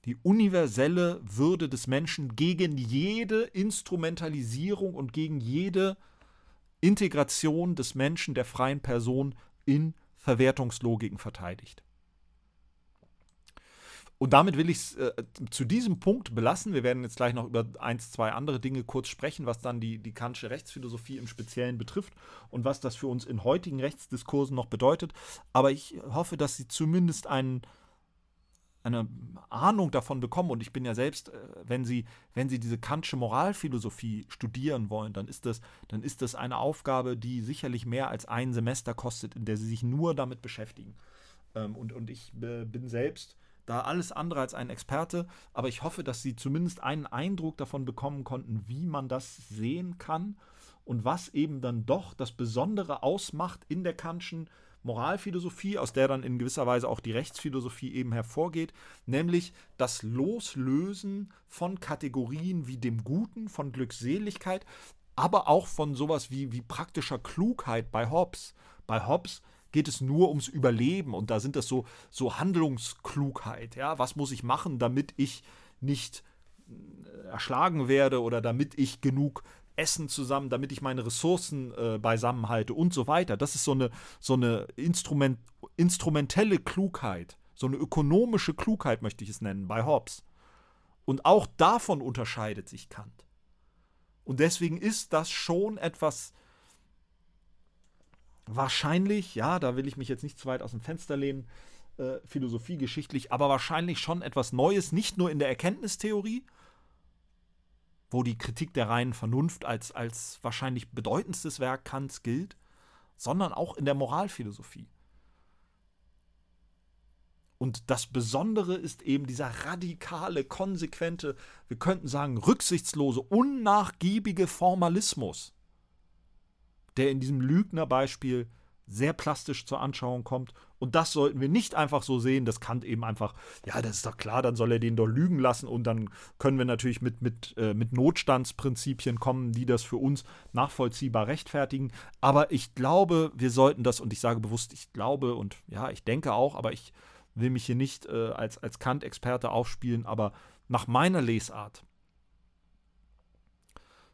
die universelle Würde des Menschen gegen jede Instrumentalisierung und gegen jede Integration des Menschen, der freien Person in Verwertungslogiken verteidigt. Und damit will ich es äh, zu diesem Punkt belassen. Wir werden jetzt gleich noch über eins, zwei andere Dinge kurz sprechen, was dann die, die kantische Rechtsphilosophie im Speziellen betrifft und was das für uns in heutigen Rechtsdiskursen noch bedeutet. Aber ich hoffe, dass Sie zumindest einen, eine Ahnung davon bekommen. Und ich bin ja selbst, äh, wenn Sie, wenn Sie diese kantische Moralphilosophie studieren wollen, dann ist, das, dann ist das eine Aufgabe, die sicherlich mehr als ein Semester kostet, in der Sie sich nur damit beschäftigen. Ähm, und, und ich äh, bin selbst da alles andere als ein Experte, aber ich hoffe, dass Sie zumindest einen Eindruck davon bekommen konnten, wie man das sehen kann und was eben dann doch das Besondere ausmacht in der Kantschen Moralphilosophie, aus der dann in gewisser Weise auch die Rechtsphilosophie eben hervorgeht, nämlich das Loslösen von Kategorien wie dem Guten, von Glückseligkeit, aber auch von sowas wie, wie praktischer Klugheit bei Hobbes. Bei Hobbes geht es nur ums Überleben und da sind das so, so Handlungsklugheit. Ja? Was muss ich machen, damit ich nicht äh, erschlagen werde oder damit ich genug Essen zusammen, damit ich meine Ressourcen äh, beisammen halte und so weiter. Das ist so eine, so eine Instrument, instrumentelle Klugheit, so eine ökonomische Klugheit möchte ich es nennen, bei Hobbes. Und auch davon unterscheidet sich Kant. Und deswegen ist das schon etwas wahrscheinlich, ja, da will ich mich jetzt nicht zu weit aus dem Fenster lehnen, äh, philosophiegeschichtlich, aber wahrscheinlich schon etwas Neues, nicht nur in der Erkenntnistheorie, wo die Kritik der reinen Vernunft als, als wahrscheinlich bedeutendstes Werk Kants gilt, sondern auch in der Moralphilosophie. Und das Besondere ist eben dieser radikale, konsequente, wir könnten sagen, rücksichtslose, unnachgiebige Formalismus der in diesem Lügnerbeispiel sehr plastisch zur Anschauung kommt. Und das sollten wir nicht einfach so sehen, dass Kant eben einfach, ja, das ist doch klar, dann soll er den doch lügen lassen und dann können wir natürlich mit, mit, äh, mit Notstandsprinzipien kommen, die das für uns nachvollziehbar rechtfertigen. Aber ich glaube, wir sollten das, und ich sage bewusst, ich glaube und ja, ich denke auch, aber ich will mich hier nicht äh, als, als Kant-Experte aufspielen, aber nach meiner Lesart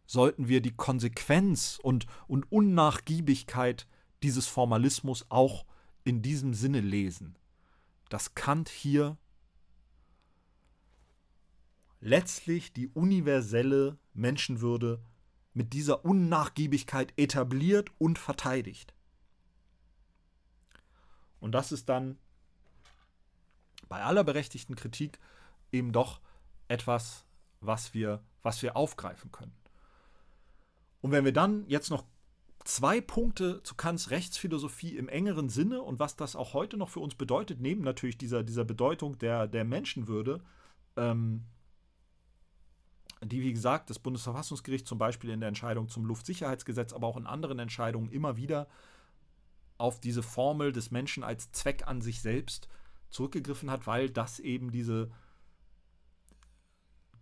sollten wir die Konsequenz und, und Unnachgiebigkeit dieses Formalismus auch in diesem Sinne lesen, dass Kant hier letztlich die universelle Menschenwürde mit dieser Unnachgiebigkeit etabliert und verteidigt. Und das ist dann bei aller berechtigten Kritik eben doch etwas, was wir, was wir aufgreifen können. Und wenn wir dann jetzt noch zwei Punkte zu Kants Rechtsphilosophie im engeren Sinne und was das auch heute noch für uns bedeutet, neben natürlich dieser, dieser Bedeutung der, der Menschenwürde, ähm, die, wie gesagt, das Bundesverfassungsgericht zum Beispiel in der Entscheidung zum Luftsicherheitsgesetz, aber auch in anderen Entscheidungen immer wieder auf diese Formel des Menschen als Zweck an sich selbst zurückgegriffen hat, weil das eben diese,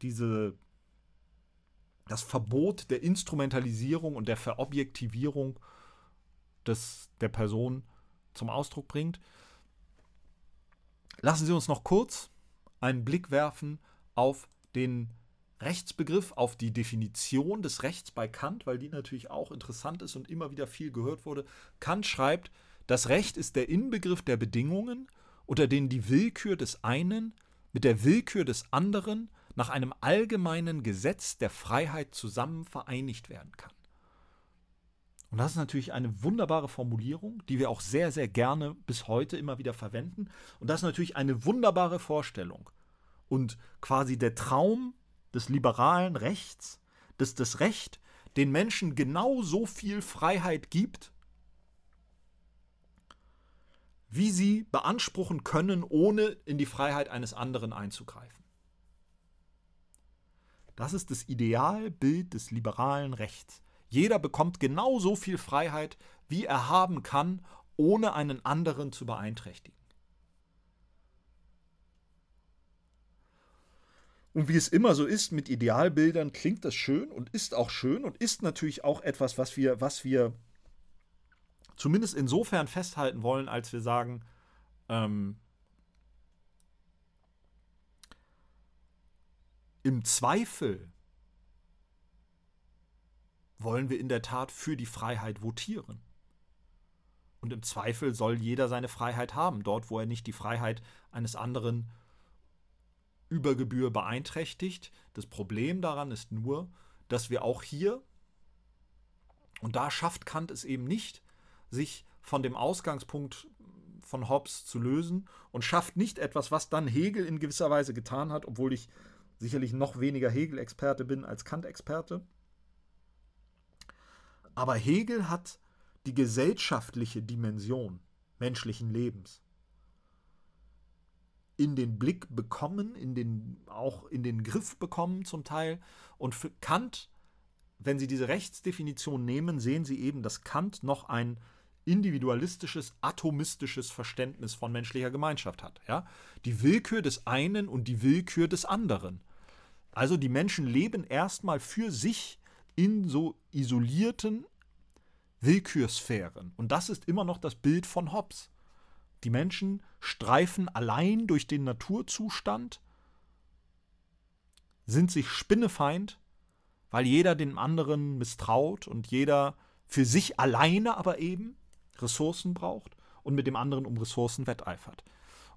diese das Verbot der Instrumentalisierung und der Verobjektivierung des, der Person zum Ausdruck bringt. Lassen Sie uns noch kurz einen Blick werfen auf den Rechtsbegriff, auf die Definition des Rechts bei Kant, weil die natürlich auch interessant ist und immer wieder viel gehört wurde. Kant schreibt, das Recht ist der Inbegriff der Bedingungen, unter denen die Willkür des einen mit der Willkür des anderen nach einem allgemeinen Gesetz der Freiheit zusammen vereinigt werden kann. Und das ist natürlich eine wunderbare Formulierung, die wir auch sehr, sehr gerne bis heute immer wieder verwenden. Und das ist natürlich eine wunderbare Vorstellung. Und quasi der Traum des liberalen Rechts, dass das Recht den Menschen genau so viel Freiheit gibt, wie sie beanspruchen können, ohne in die Freiheit eines anderen einzugreifen. Das ist das Idealbild des liberalen Rechts. Jeder bekommt genauso viel Freiheit, wie er haben kann, ohne einen anderen zu beeinträchtigen. Und wie es immer so ist mit Idealbildern, klingt das schön und ist auch schön und ist natürlich auch etwas, was wir, was wir zumindest insofern festhalten wollen, als wir sagen, ähm, Im Zweifel wollen wir in der Tat für die Freiheit votieren. Und im Zweifel soll jeder seine Freiheit haben, dort wo er nicht die Freiheit eines anderen über Gebühr beeinträchtigt. Das Problem daran ist nur, dass wir auch hier, und da schafft Kant es eben nicht, sich von dem Ausgangspunkt von Hobbes zu lösen und schafft nicht etwas, was dann Hegel in gewisser Weise getan hat, obwohl ich sicherlich noch weniger Hegel-Experte bin als Kant-Experte. Aber Hegel hat die gesellschaftliche Dimension menschlichen Lebens in den Blick bekommen, in den, auch in den Griff bekommen zum Teil. Und für Kant, wenn Sie diese Rechtsdefinition nehmen, sehen Sie eben, dass Kant noch ein individualistisches, atomistisches Verständnis von menschlicher Gemeinschaft hat. Ja? Die Willkür des einen und die Willkür des anderen. Also die Menschen leben erstmal für sich in so isolierten Willkürsphären. Und das ist immer noch das Bild von Hobbes. Die Menschen streifen allein durch den Naturzustand, sind sich spinnefeind, weil jeder dem anderen misstraut und jeder für sich alleine aber eben Ressourcen braucht und mit dem anderen um Ressourcen wetteifert.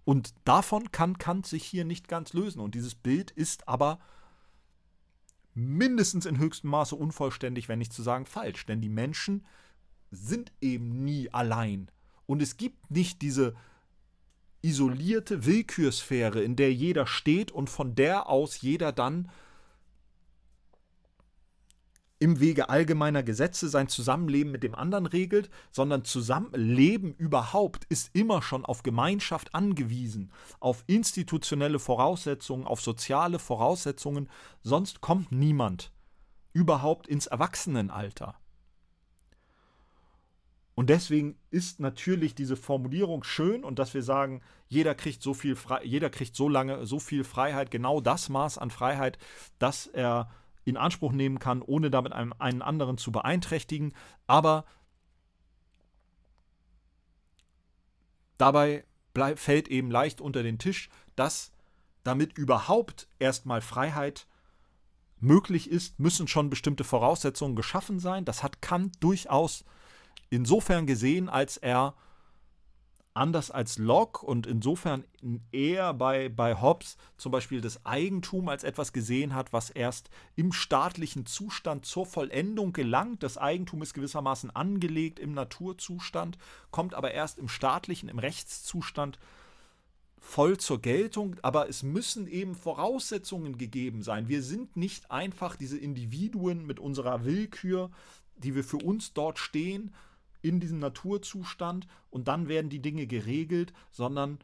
Und davon kann Kant sich hier nicht ganz lösen. Und dieses Bild ist aber mindestens in höchstem Maße unvollständig, wenn nicht zu sagen falsch. Denn die Menschen sind eben nie allein. Und es gibt nicht diese isolierte Willkürsphäre, in der jeder steht und von der aus jeder dann im Wege allgemeiner Gesetze sein Zusammenleben mit dem anderen regelt, sondern Zusammenleben überhaupt ist immer schon auf Gemeinschaft angewiesen, auf institutionelle Voraussetzungen, auf soziale Voraussetzungen, sonst kommt niemand überhaupt ins Erwachsenenalter. Und deswegen ist natürlich diese Formulierung schön und dass wir sagen, jeder kriegt so viel Fre jeder kriegt so lange so viel Freiheit, genau das Maß an Freiheit, dass er in Anspruch nehmen kann, ohne damit einen, einen anderen zu beeinträchtigen. Aber dabei bleib, fällt eben leicht unter den Tisch, dass damit überhaupt erstmal Freiheit möglich ist, müssen schon bestimmte Voraussetzungen geschaffen sein. Das hat Kant durchaus insofern gesehen, als er anders als Locke und insofern eher bei, bei Hobbes zum Beispiel das Eigentum als etwas gesehen hat, was erst im staatlichen Zustand zur Vollendung gelangt. Das Eigentum ist gewissermaßen angelegt im Naturzustand, kommt aber erst im staatlichen, im Rechtszustand voll zur Geltung, aber es müssen eben Voraussetzungen gegeben sein. Wir sind nicht einfach diese Individuen mit unserer Willkür, die wir für uns dort stehen, in diesem Naturzustand und dann werden die Dinge geregelt, sondern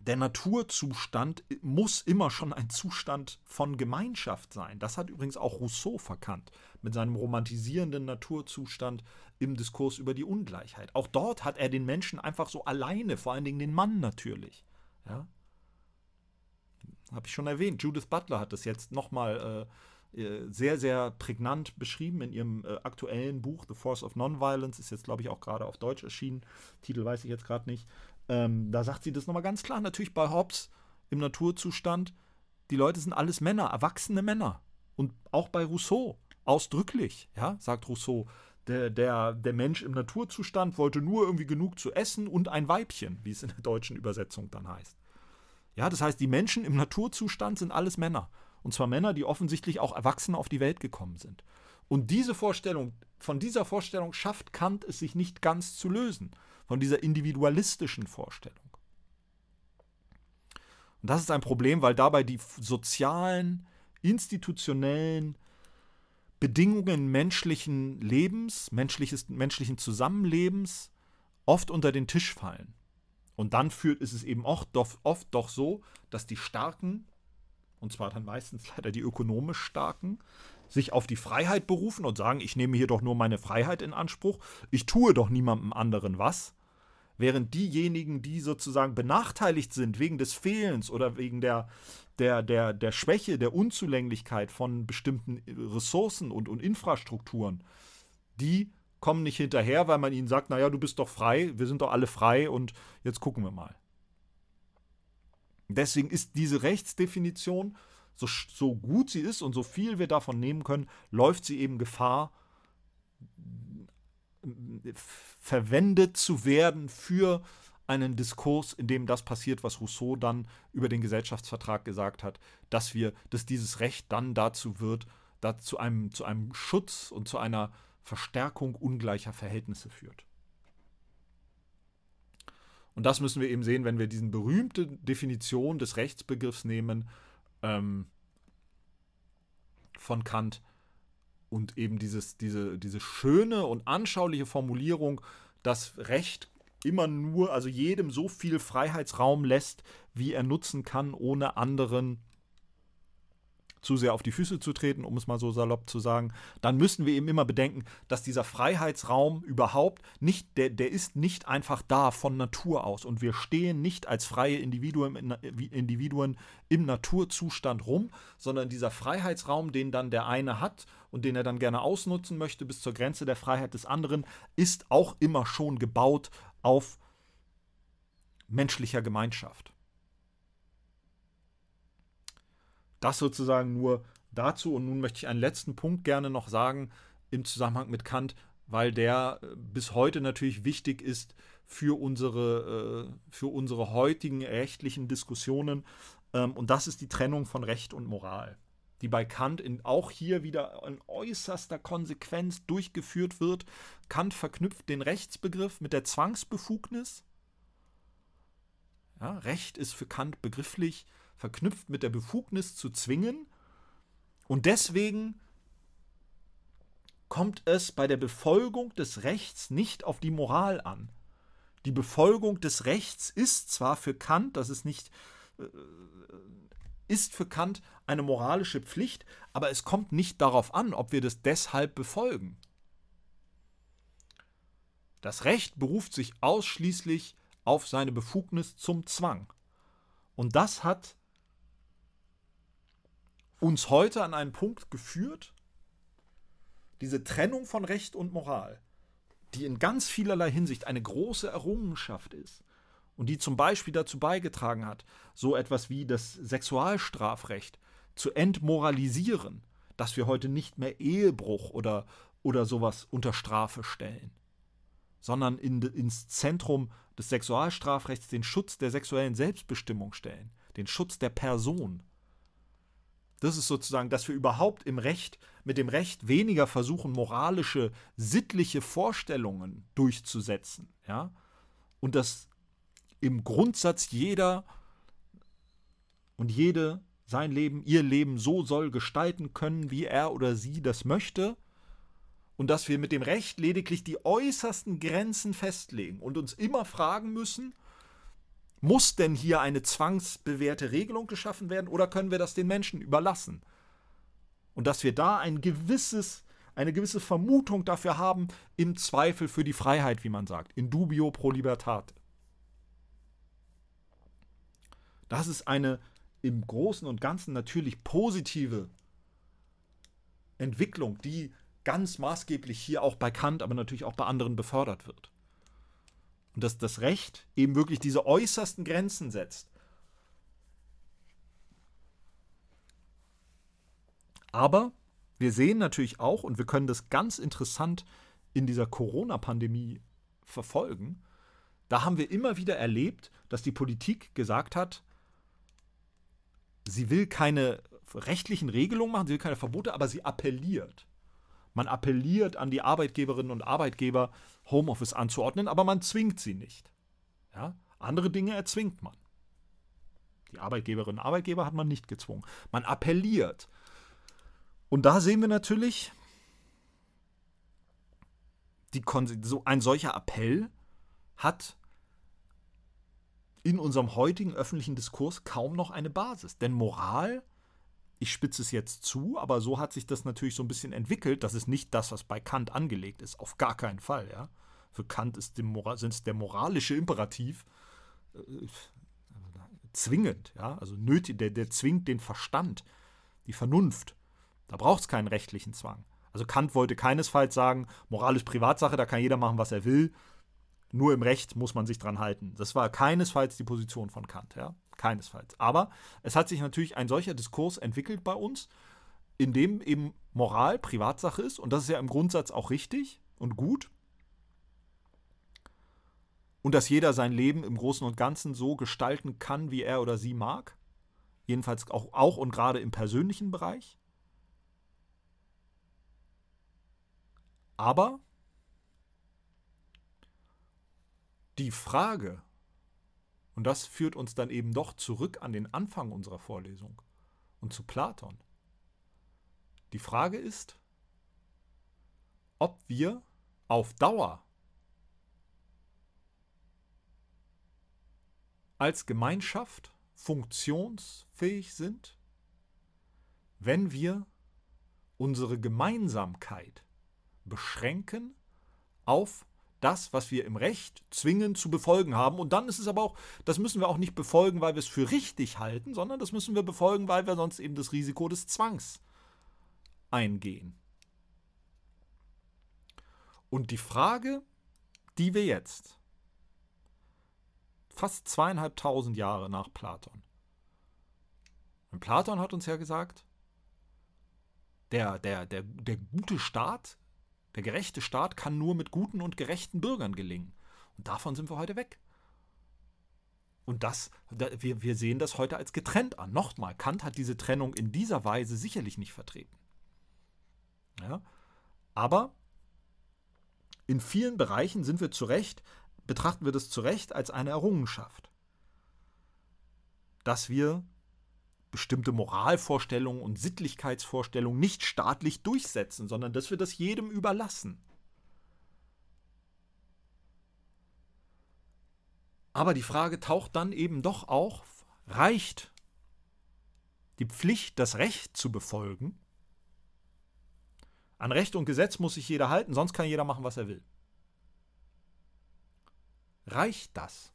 der Naturzustand muss immer schon ein Zustand von Gemeinschaft sein. Das hat übrigens auch Rousseau verkannt mit seinem romantisierenden Naturzustand im Diskurs über die Ungleichheit. Auch dort hat er den Menschen einfach so alleine, vor allen Dingen den Mann natürlich. Ja? Habe ich schon erwähnt. Judith Butler hat das jetzt nochmal äh, sehr, sehr prägnant beschrieben in ihrem äh, aktuellen Buch The Force of Nonviolence, ist jetzt, glaube ich, auch gerade auf Deutsch erschienen. Titel weiß ich jetzt gerade nicht. Ähm, da sagt sie das nochmal ganz klar. Natürlich bei Hobbes im Naturzustand, die Leute sind alles Männer, erwachsene Männer. Und auch bei Rousseau, ausdrücklich, ja, sagt Rousseau, der, der, der Mensch im Naturzustand wollte nur irgendwie genug zu essen und ein Weibchen, wie es in der deutschen Übersetzung dann heißt. Ja, das heißt, die Menschen im Naturzustand sind alles Männer. Und zwar Männer, die offensichtlich auch erwachsen auf die Welt gekommen sind. Und diese Vorstellung, von dieser Vorstellung schafft Kant es sich nicht ganz zu lösen, von dieser individualistischen Vorstellung. Und das ist ein Problem, weil dabei die sozialen, institutionellen Bedingungen menschlichen Lebens, menschliches, menschlichen Zusammenlebens oft unter den Tisch fallen. Und dann führt ist es eben oft, oft doch so, dass die Starken und zwar dann meistens leider die ökonomisch Starken, sich auf die Freiheit berufen und sagen, ich nehme hier doch nur meine Freiheit in Anspruch, ich tue doch niemandem anderen was, während diejenigen, die sozusagen benachteiligt sind wegen des Fehlens oder wegen der, der, der, der Schwäche, der Unzulänglichkeit von bestimmten Ressourcen und, und Infrastrukturen, die kommen nicht hinterher, weil man ihnen sagt, naja, du bist doch frei, wir sind doch alle frei und jetzt gucken wir mal. Deswegen ist diese Rechtsdefinition, so, so gut sie ist und so viel wir davon nehmen können, läuft sie eben Gefahr, verwendet zu werden für einen Diskurs, in dem das passiert, was Rousseau dann über den Gesellschaftsvertrag gesagt hat, dass wir, dass dieses Recht dann dazu wird, da zu einem, zu einem Schutz und zu einer Verstärkung ungleicher Verhältnisse führt. Und das müssen wir eben sehen, wenn wir diese berühmte Definition des Rechtsbegriffs nehmen ähm, von Kant und eben dieses, diese, diese schöne und anschauliche Formulierung, dass Recht immer nur, also jedem so viel Freiheitsraum lässt, wie er nutzen kann, ohne anderen zu sehr auf die Füße zu treten, um es mal so salopp zu sagen, dann müssen wir eben immer bedenken, dass dieser Freiheitsraum überhaupt nicht, der, der ist nicht einfach da von Natur aus und wir stehen nicht als freie Individuen, Individuen im Naturzustand rum, sondern dieser Freiheitsraum, den dann der eine hat und den er dann gerne ausnutzen möchte bis zur Grenze der Freiheit des anderen, ist auch immer schon gebaut auf menschlicher Gemeinschaft. Das sozusagen nur dazu. Und nun möchte ich einen letzten Punkt gerne noch sagen im Zusammenhang mit Kant, weil der äh, bis heute natürlich wichtig ist für unsere, äh, für unsere heutigen rechtlichen Diskussionen. Ähm, und das ist die Trennung von Recht und Moral, die bei Kant in, auch hier wieder in äußerster Konsequenz durchgeführt wird. Kant verknüpft den Rechtsbegriff mit der Zwangsbefugnis. Ja, Recht ist für Kant begrifflich verknüpft mit der Befugnis zu zwingen. Und deswegen kommt es bei der Befolgung des Rechts nicht auf die Moral an. Die Befolgung des Rechts ist zwar für Kant, das ist nicht äh, ist für Kant eine moralische Pflicht, aber es kommt nicht darauf an, ob wir das deshalb befolgen. Das Recht beruft sich ausschließlich auf seine Befugnis zum Zwang. Und das hat uns heute an einen Punkt geführt, diese Trennung von Recht und Moral, die in ganz vielerlei Hinsicht eine große Errungenschaft ist und die zum Beispiel dazu beigetragen hat, so etwas wie das Sexualstrafrecht zu entmoralisieren, dass wir heute nicht mehr Ehebruch oder, oder sowas unter Strafe stellen, sondern in, ins Zentrum des Sexualstrafrechts den Schutz der sexuellen Selbstbestimmung stellen, den Schutz der Person. Das ist sozusagen, dass wir überhaupt im Recht, mit dem Recht weniger versuchen, moralische, sittliche Vorstellungen durchzusetzen, ja, und dass im Grundsatz jeder und jede sein Leben, ihr Leben so soll gestalten können, wie er oder sie das möchte, und dass wir mit dem Recht lediglich die äußersten Grenzen festlegen und uns immer fragen müssen, muss denn hier eine zwangsbewährte Regelung geschaffen werden oder können wir das den Menschen überlassen? Und dass wir da ein gewisses, eine gewisse Vermutung dafür haben, im Zweifel für die Freiheit, wie man sagt, in dubio pro libertate. Das ist eine im Großen und Ganzen natürlich positive Entwicklung, die ganz maßgeblich hier auch bei Kant, aber natürlich auch bei anderen befördert wird. Und dass das Recht eben wirklich diese äußersten Grenzen setzt. Aber wir sehen natürlich auch, und wir können das ganz interessant in dieser Corona-Pandemie verfolgen, da haben wir immer wieder erlebt, dass die Politik gesagt hat, sie will keine rechtlichen Regelungen machen, sie will keine Verbote, aber sie appelliert. Man appelliert an die Arbeitgeberinnen und Arbeitgeber, Homeoffice anzuordnen, aber man zwingt sie nicht. Ja? Andere Dinge erzwingt man. Die Arbeitgeberinnen und Arbeitgeber hat man nicht gezwungen. Man appelliert. Und da sehen wir natürlich, so ein solcher Appell hat in unserem heutigen öffentlichen Diskurs kaum noch eine Basis. Denn Moral ich spitze es jetzt zu, aber so hat sich das natürlich so ein bisschen entwickelt. Das ist nicht das, was bei Kant angelegt ist. Auf gar keinen Fall, ja. Für Kant ist der moralische Imperativ äh, zwingend, ja. Also nötig, der, der zwingt den Verstand, die Vernunft. Da braucht es keinen rechtlichen Zwang. Also Kant wollte keinesfalls sagen, Moral ist Privatsache, da kann jeder machen, was er will. Nur im Recht muss man sich dran halten. Das war keinesfalls die Position von Kant, ja. Keinesfalls. Aber es hat sich natürlich ein solcher Diskurs entwickelt bei uns, in dem eben Moral Privatsache ist. Und das ist ja im Grundsatz auch richtig und gut. Und dass jeder sein Leben im Großen und Ganzen so gestalten kann, wie er oder sie mag. Jedenfalls auch, auch und gerade im persönlichen Bereich. Aber die Frage, und das führt uns dann eben doch zurück an den Anfang unserer Vorlesung und zu Platon. Die Frage ist, ob wir auf Dauer als Gemeinschaft funktionsfähig sind, wenn wir unsere Gemeinsamkeit beschränken auf das, was wir im Recht zwingend zu befolgen haben. Und dann ist es aber auch, das müssen wir auch nicht befolgen, weil wir es für richtig halten, sondern das müssen wir befolgen, weil wir sonst eben das Risiko des Zwangs eingehen. Und die Frage, die wir jetzt, fast zweieinhalbtausend Jahre nach Platon, und Platon hat uns ja gesagt, der, der, der, der gute Staat der gerechte Staat kann nur mit guten und gerechten Bürgern gelingen. Und davon sind wir heute weg. Und das, wir, wir sehen das heute als getrennt an. Nochmal, Kant hat diese Trennung in dieser Weise sicherlich nicht vertreten. Ja? Aber in vielen Bereichen sind wir zu Recht, betrachten wir das zu Recht als eine Errungenschaft. Dass wir bestimmte Moralvorstellungen und Sittlichkeitsvorstellungen nicht staatlich durchsetzen, sondern dass wir das jedem überlassen. Aber die Frage taucht dann eben doch auch, reicht die Pflicht, das Recht zu befolgen? An Recht und Gesetz muss sich jeder halten, sonst kann jeder machen, was er will. Reicht das?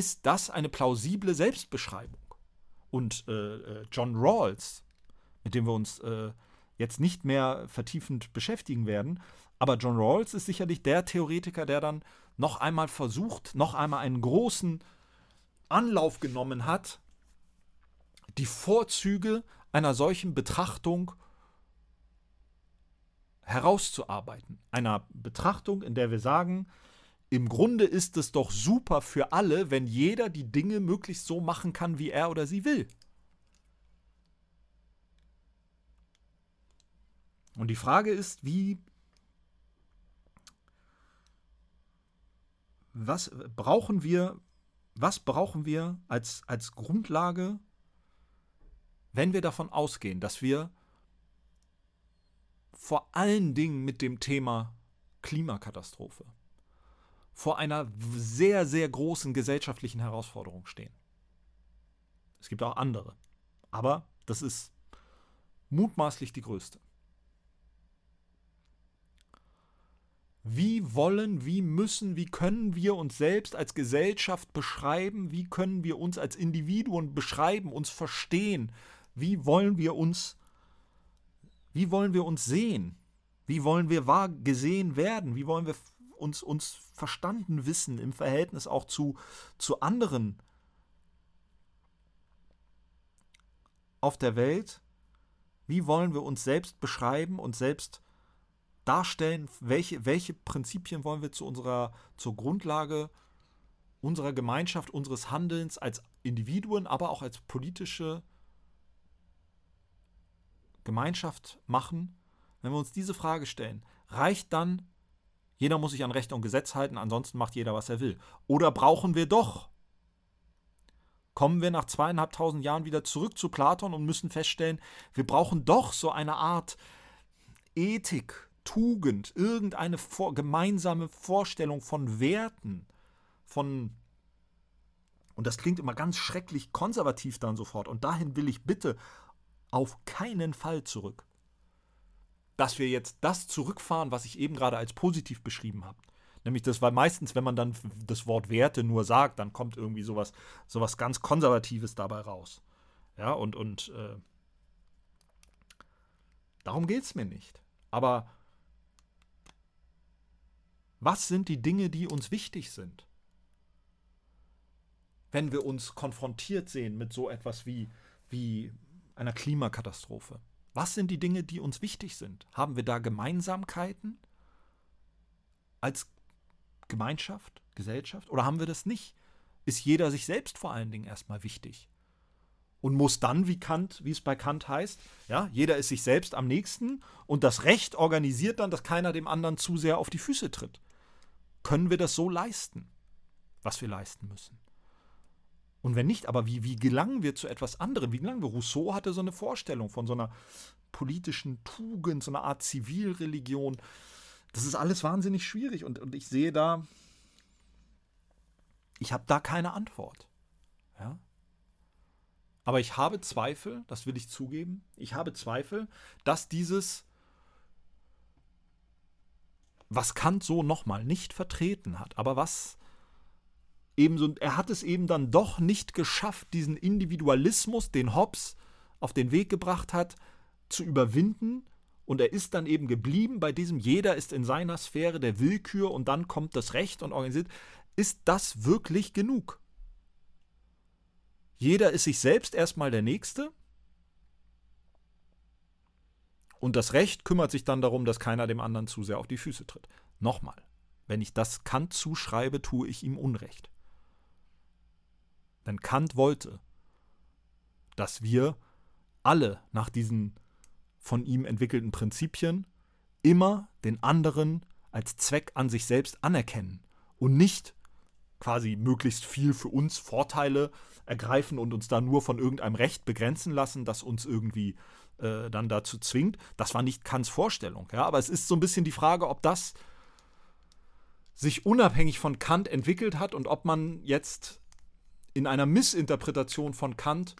Ist das eine plausible Selbstbeschreibung. Und äh, äh, John Rawls, mit dem wir uns äh, jetzt nicht mehr vertiefend beschäftigen werden, aber John Rawls ist sicherlich der Theoretiker, der dann noch einmal versucht, noch einmal einen großen Anlauf genommen hat, die Vorzüge einer solchen Betrachtung herauszuarbeiten. Einer Betrachtung, in der wir sagen, im Grunde ist es doch super für alle, wenn jeder die Dinge möglichst so machen kann, wie er oder sie will. Und die Frage ist, wie was brauchen wir, was brauchen wir als, als Grundlage, wenn wir davon ausgehen, dass wir vor allen Dingen mit dem Thema Klimakatastrophe vor einer sehr, sehr großen gesellschaftlichen Herausforderung stehen. Es gibt auch andere, aber das ist mutmaßlich die größte. Wie wollen, wie müssen, wie können wir uns selbst als Gesellschaft beschreiben? Wie können wir uns als Individuen beschreiben, uns verstehen? Wie wollen wir uns, wie wollen wir uns sehen? Wie wollen wir wahr gesehen werden? Wie wollen wir uns, uns verstanden wissen im Verhältnis auch zu, zu anderen auf der Welt? Wie wollen wir uns selbst beschreiben und selbst darstellen, welche, welche Prinzipien wollen wir zu unserer, zur Grundlage unserer Gemeinschaft, unseres Handelns als Individuen, aber auch als politische Gemeinschaft machen. Wenn wir uns diese Frage stellen, reicht dann, jeder muss sich an Recht und Gesetz halten, ansonsten macht jeder, was er will. Oder brauchen wir doch kommen wir nach zweieinhalbtausend Jahren wieder zurück zu Platon und müssen feststellen, wir brauchen doch so eine Art Ethik, Tugend, irgendeine vor, gemeinsame Vorstellung von Werten, von und das klingt immer ganz schrecklich konservativ dann sofort. Und dahin will ich bitte auf keinen Fall zurück. Dass wir jetzt das zurückfahren, was ich eben gerade als positiv beschrieben habe. Nämlich das, weil meistens, wenn man dann das Wort Werte nur sagt, dann kommt irgendwie sowas, sowas ganz Konservatives dabei raus. Ja, und, und äh, darum geht es mir nicht. Aber was sind die Dinge, die uns wichtig sind? Wenn wir uns konfrontiert sehen mit so etwas wie, wie einer Klimakatastrophe. Was sind die Dinge, die uns wichtig sind? Haben wir da Gemeinsamkeiten als Gemeinschaft, Gesellschaft oder haben wir das nicht? Ist jeder sich selbst vor allen Dingen erstmal wichtig? Und muss dann, wie Kant, wie es bei Kant heißt, ja, jeder ist sich selbst am nächsten und das Recht organisiert dann, dass keiner dem anderen zu sehr auf die Füße tritt. Können wir das so leisten, was wir leisten müssen? Und wenn nicht, aber wie, wie gelangen wir zu etwas anderem? Wie gelangen wir? Rousseau hatte so eine Vorstellung von so einer politischen Tugend, so einer Art Zivilreligion. Das ist alles wahnsinnig schwierig und, und ich sehe da, ich habe da keine Antwort. Ja? Aber ich habe Zweifel, das will ich zugeben, ich habe Zweifel, dass dieses was Kant so nochmal nicht vertreten hat, aber was ebenso, er hat es eben dann doch nicht geschafft, diesen Individualismus, den Hobbes auf den Weg gebracht hat, zu überwinden. Und er ist dann eben geblieben bei diesem, jeder ist in seiner Sphäre der Willkür und dann kommt das Recht und organisiert. Ist das wirklich genug? Jeder ist sich selbst erstmal der Nächste und das Recht kümmert sich dann darum, dass keiner dem anderen zu sehr auf die Füße tritt. Nochmal, wenn ich das Kant zuschreibe, tue ich ihm Unrecht. Denn Kant wollte, dass wir alle nach diesen von ihm entwickelten Prinzipien immer den anderen als Zweck an sich selbst anerkennen und nicht quasi möglichst viel für uns Vorteile ergreifen und uns da nur von irgendeinem Recht begrenzen lassen, das uns irgendwie äh, dann dazu zwingt. Das war nicht Kants Vorstellung, ja, aber es ist so ein bisschen die Frage, ob das sich unabhängig von Kant entwickelt hat und ob man jetzt in einer Missinterpretation von Kant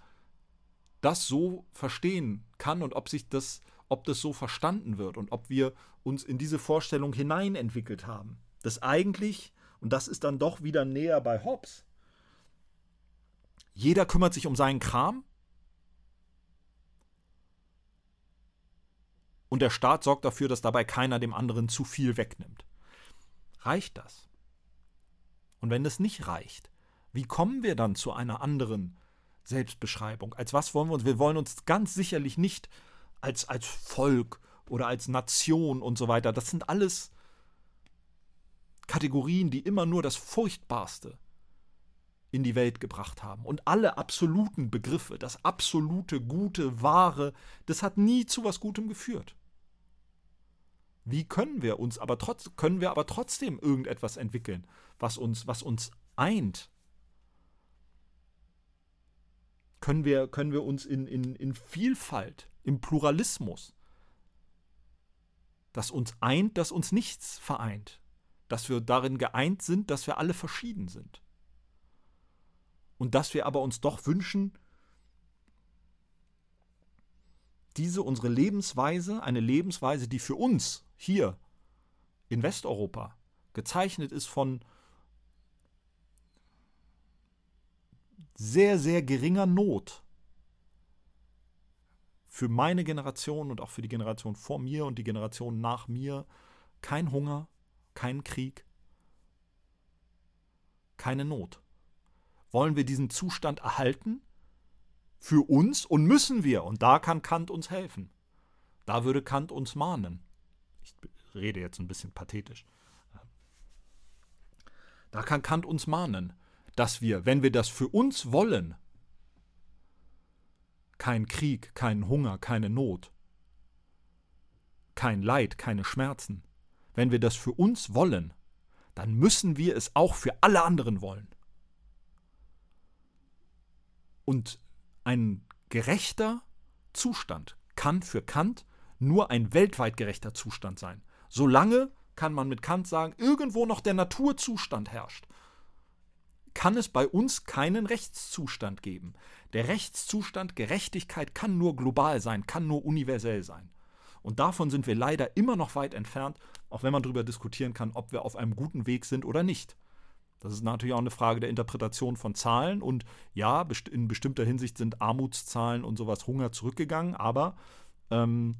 das so verstehen kann und ob sich das, ob das so verstanden wird und ob wir uns in diese Vorstellung hinein entwickelt haben. Das eigentlich, und das ist dann doch wieder näher bei Hobbes, jeder kümmert sich um seinen Kram und der Staat sorgt dafür, dass dabei keiner dem anderen zu viel wegnimmt. Reicht das? Und wenn das nicht reicht, wie kommen wir dann zu einer anderen Selbstbeschreibung? Als was wollen wir uns? Wir wollen uns ganz sicherlich nicht als, als Volk oder als Nation und so weiter. Das sind alles Kategorien, die immer nur das Furchtbarste in die Welt gebracht haben. Und alle absoluten Begriffe, das absolute, gute, wahre, das hat nie zu was Gutem geführt. Wie können wir uns aber trotz, können wir aber trotzdem irgendetwas entwickeln, was uns, was uns eint? Können wir, können wir uns in, in, in Vielfalt, im Pluralismus, das uns eint, das uns nichts vereint, dass wir darin geeint sind, dass wir alle verschieden sind. Und dass wir aber uns doch wünschen, diese unsere Lebensweise, eine Lebensweise, die für uns hier in Westeuropa gezeichnet ist von sehr, sehr geringer Not für meine Generation und auch für die Generation vor mir und die Generation nach mir kein Hunger, kein Krieg, keine Not. Wollen wir diesen Zustand erhalten? Für uns und müssen wir. Und da kann Kant uns helfen. Da würde Kant uns mahnen. Ich rede jetzt ein bisschen pathetisch. Da kann Kant uns mahnen, dass wir, wenn wir das für uns wollen, kein Krieg, keinen Hunger, keine Not, kein Leid, keine Schmerzen, wenn wir das für uns wollen, dann müssen wir es auch für alle anderen wollen. Und ein gerechter Zustand kann für Kant nur ein weltweit gerechter Zustand sein. Solange kann man mit Kant sagen, irgendwo noch der Naturzustand herrscht, kann es bei uns keinen Rechtszustand geben. Der Rechtszustand Gerechtigkeit kann nur global sein, kann nur universell sein. Und davon sind wir leider immer noch weit entfernt, auch wenn man darüber diskutieren kann, ob wir auf einem guten Weg sind oder nicht. Das ist natürlich auch eine Frage der Interpretation von Zahlen. Und ja, in bestimmter Hinsicht sind Armutszahlen und sowas Hunger zurückgegangen, aber ähm,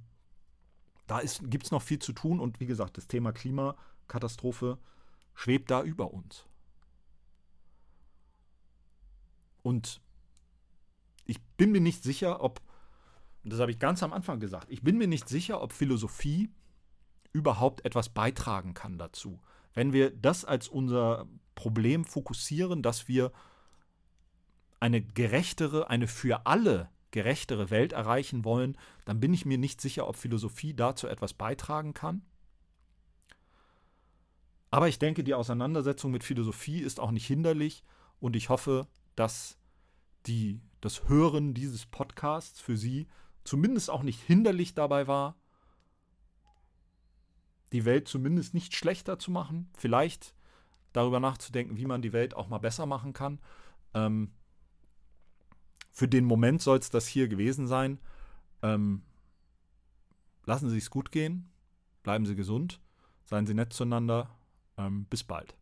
da gibt es noch viel zu tun. Und wie gesagt, das Thema Klimakatastrophe schwebt da über uns. Und ich bin mir nicht sicher, ob, und das habe ich ganz am Anfang gesagt, ich bin mir nicht sicher, ob Philosophie überhaupt etwas beitragen kann dazu. Wenn wir das als unser Problem fokussieren, dass wir eine gerechtere, eine für alle gerechtere Welt erreichen wollen, dann bin ich mir nicht sicher, ob Philosophie dazu etwas beitragen kann. Aber ich denke, die Auseinandersetzung mit Philosophie ist auch nicht hinderlich und ich hoffe, dass die, das Hören dieses Podcasts für Sie zumindest auch nicht hinderlich dabei war, die Welt zumindest nicht schlechter zu machen. Vielleicht darüber nachzudenken, wie man die Welt auch mal besser machen kann. Ähm, für den Moment soll es das hier gewesen sein. Ähm, lassen Sie es gut gehen, bleiben Sie gesund, seien Sie nett zueinander. Ähm, bis bald.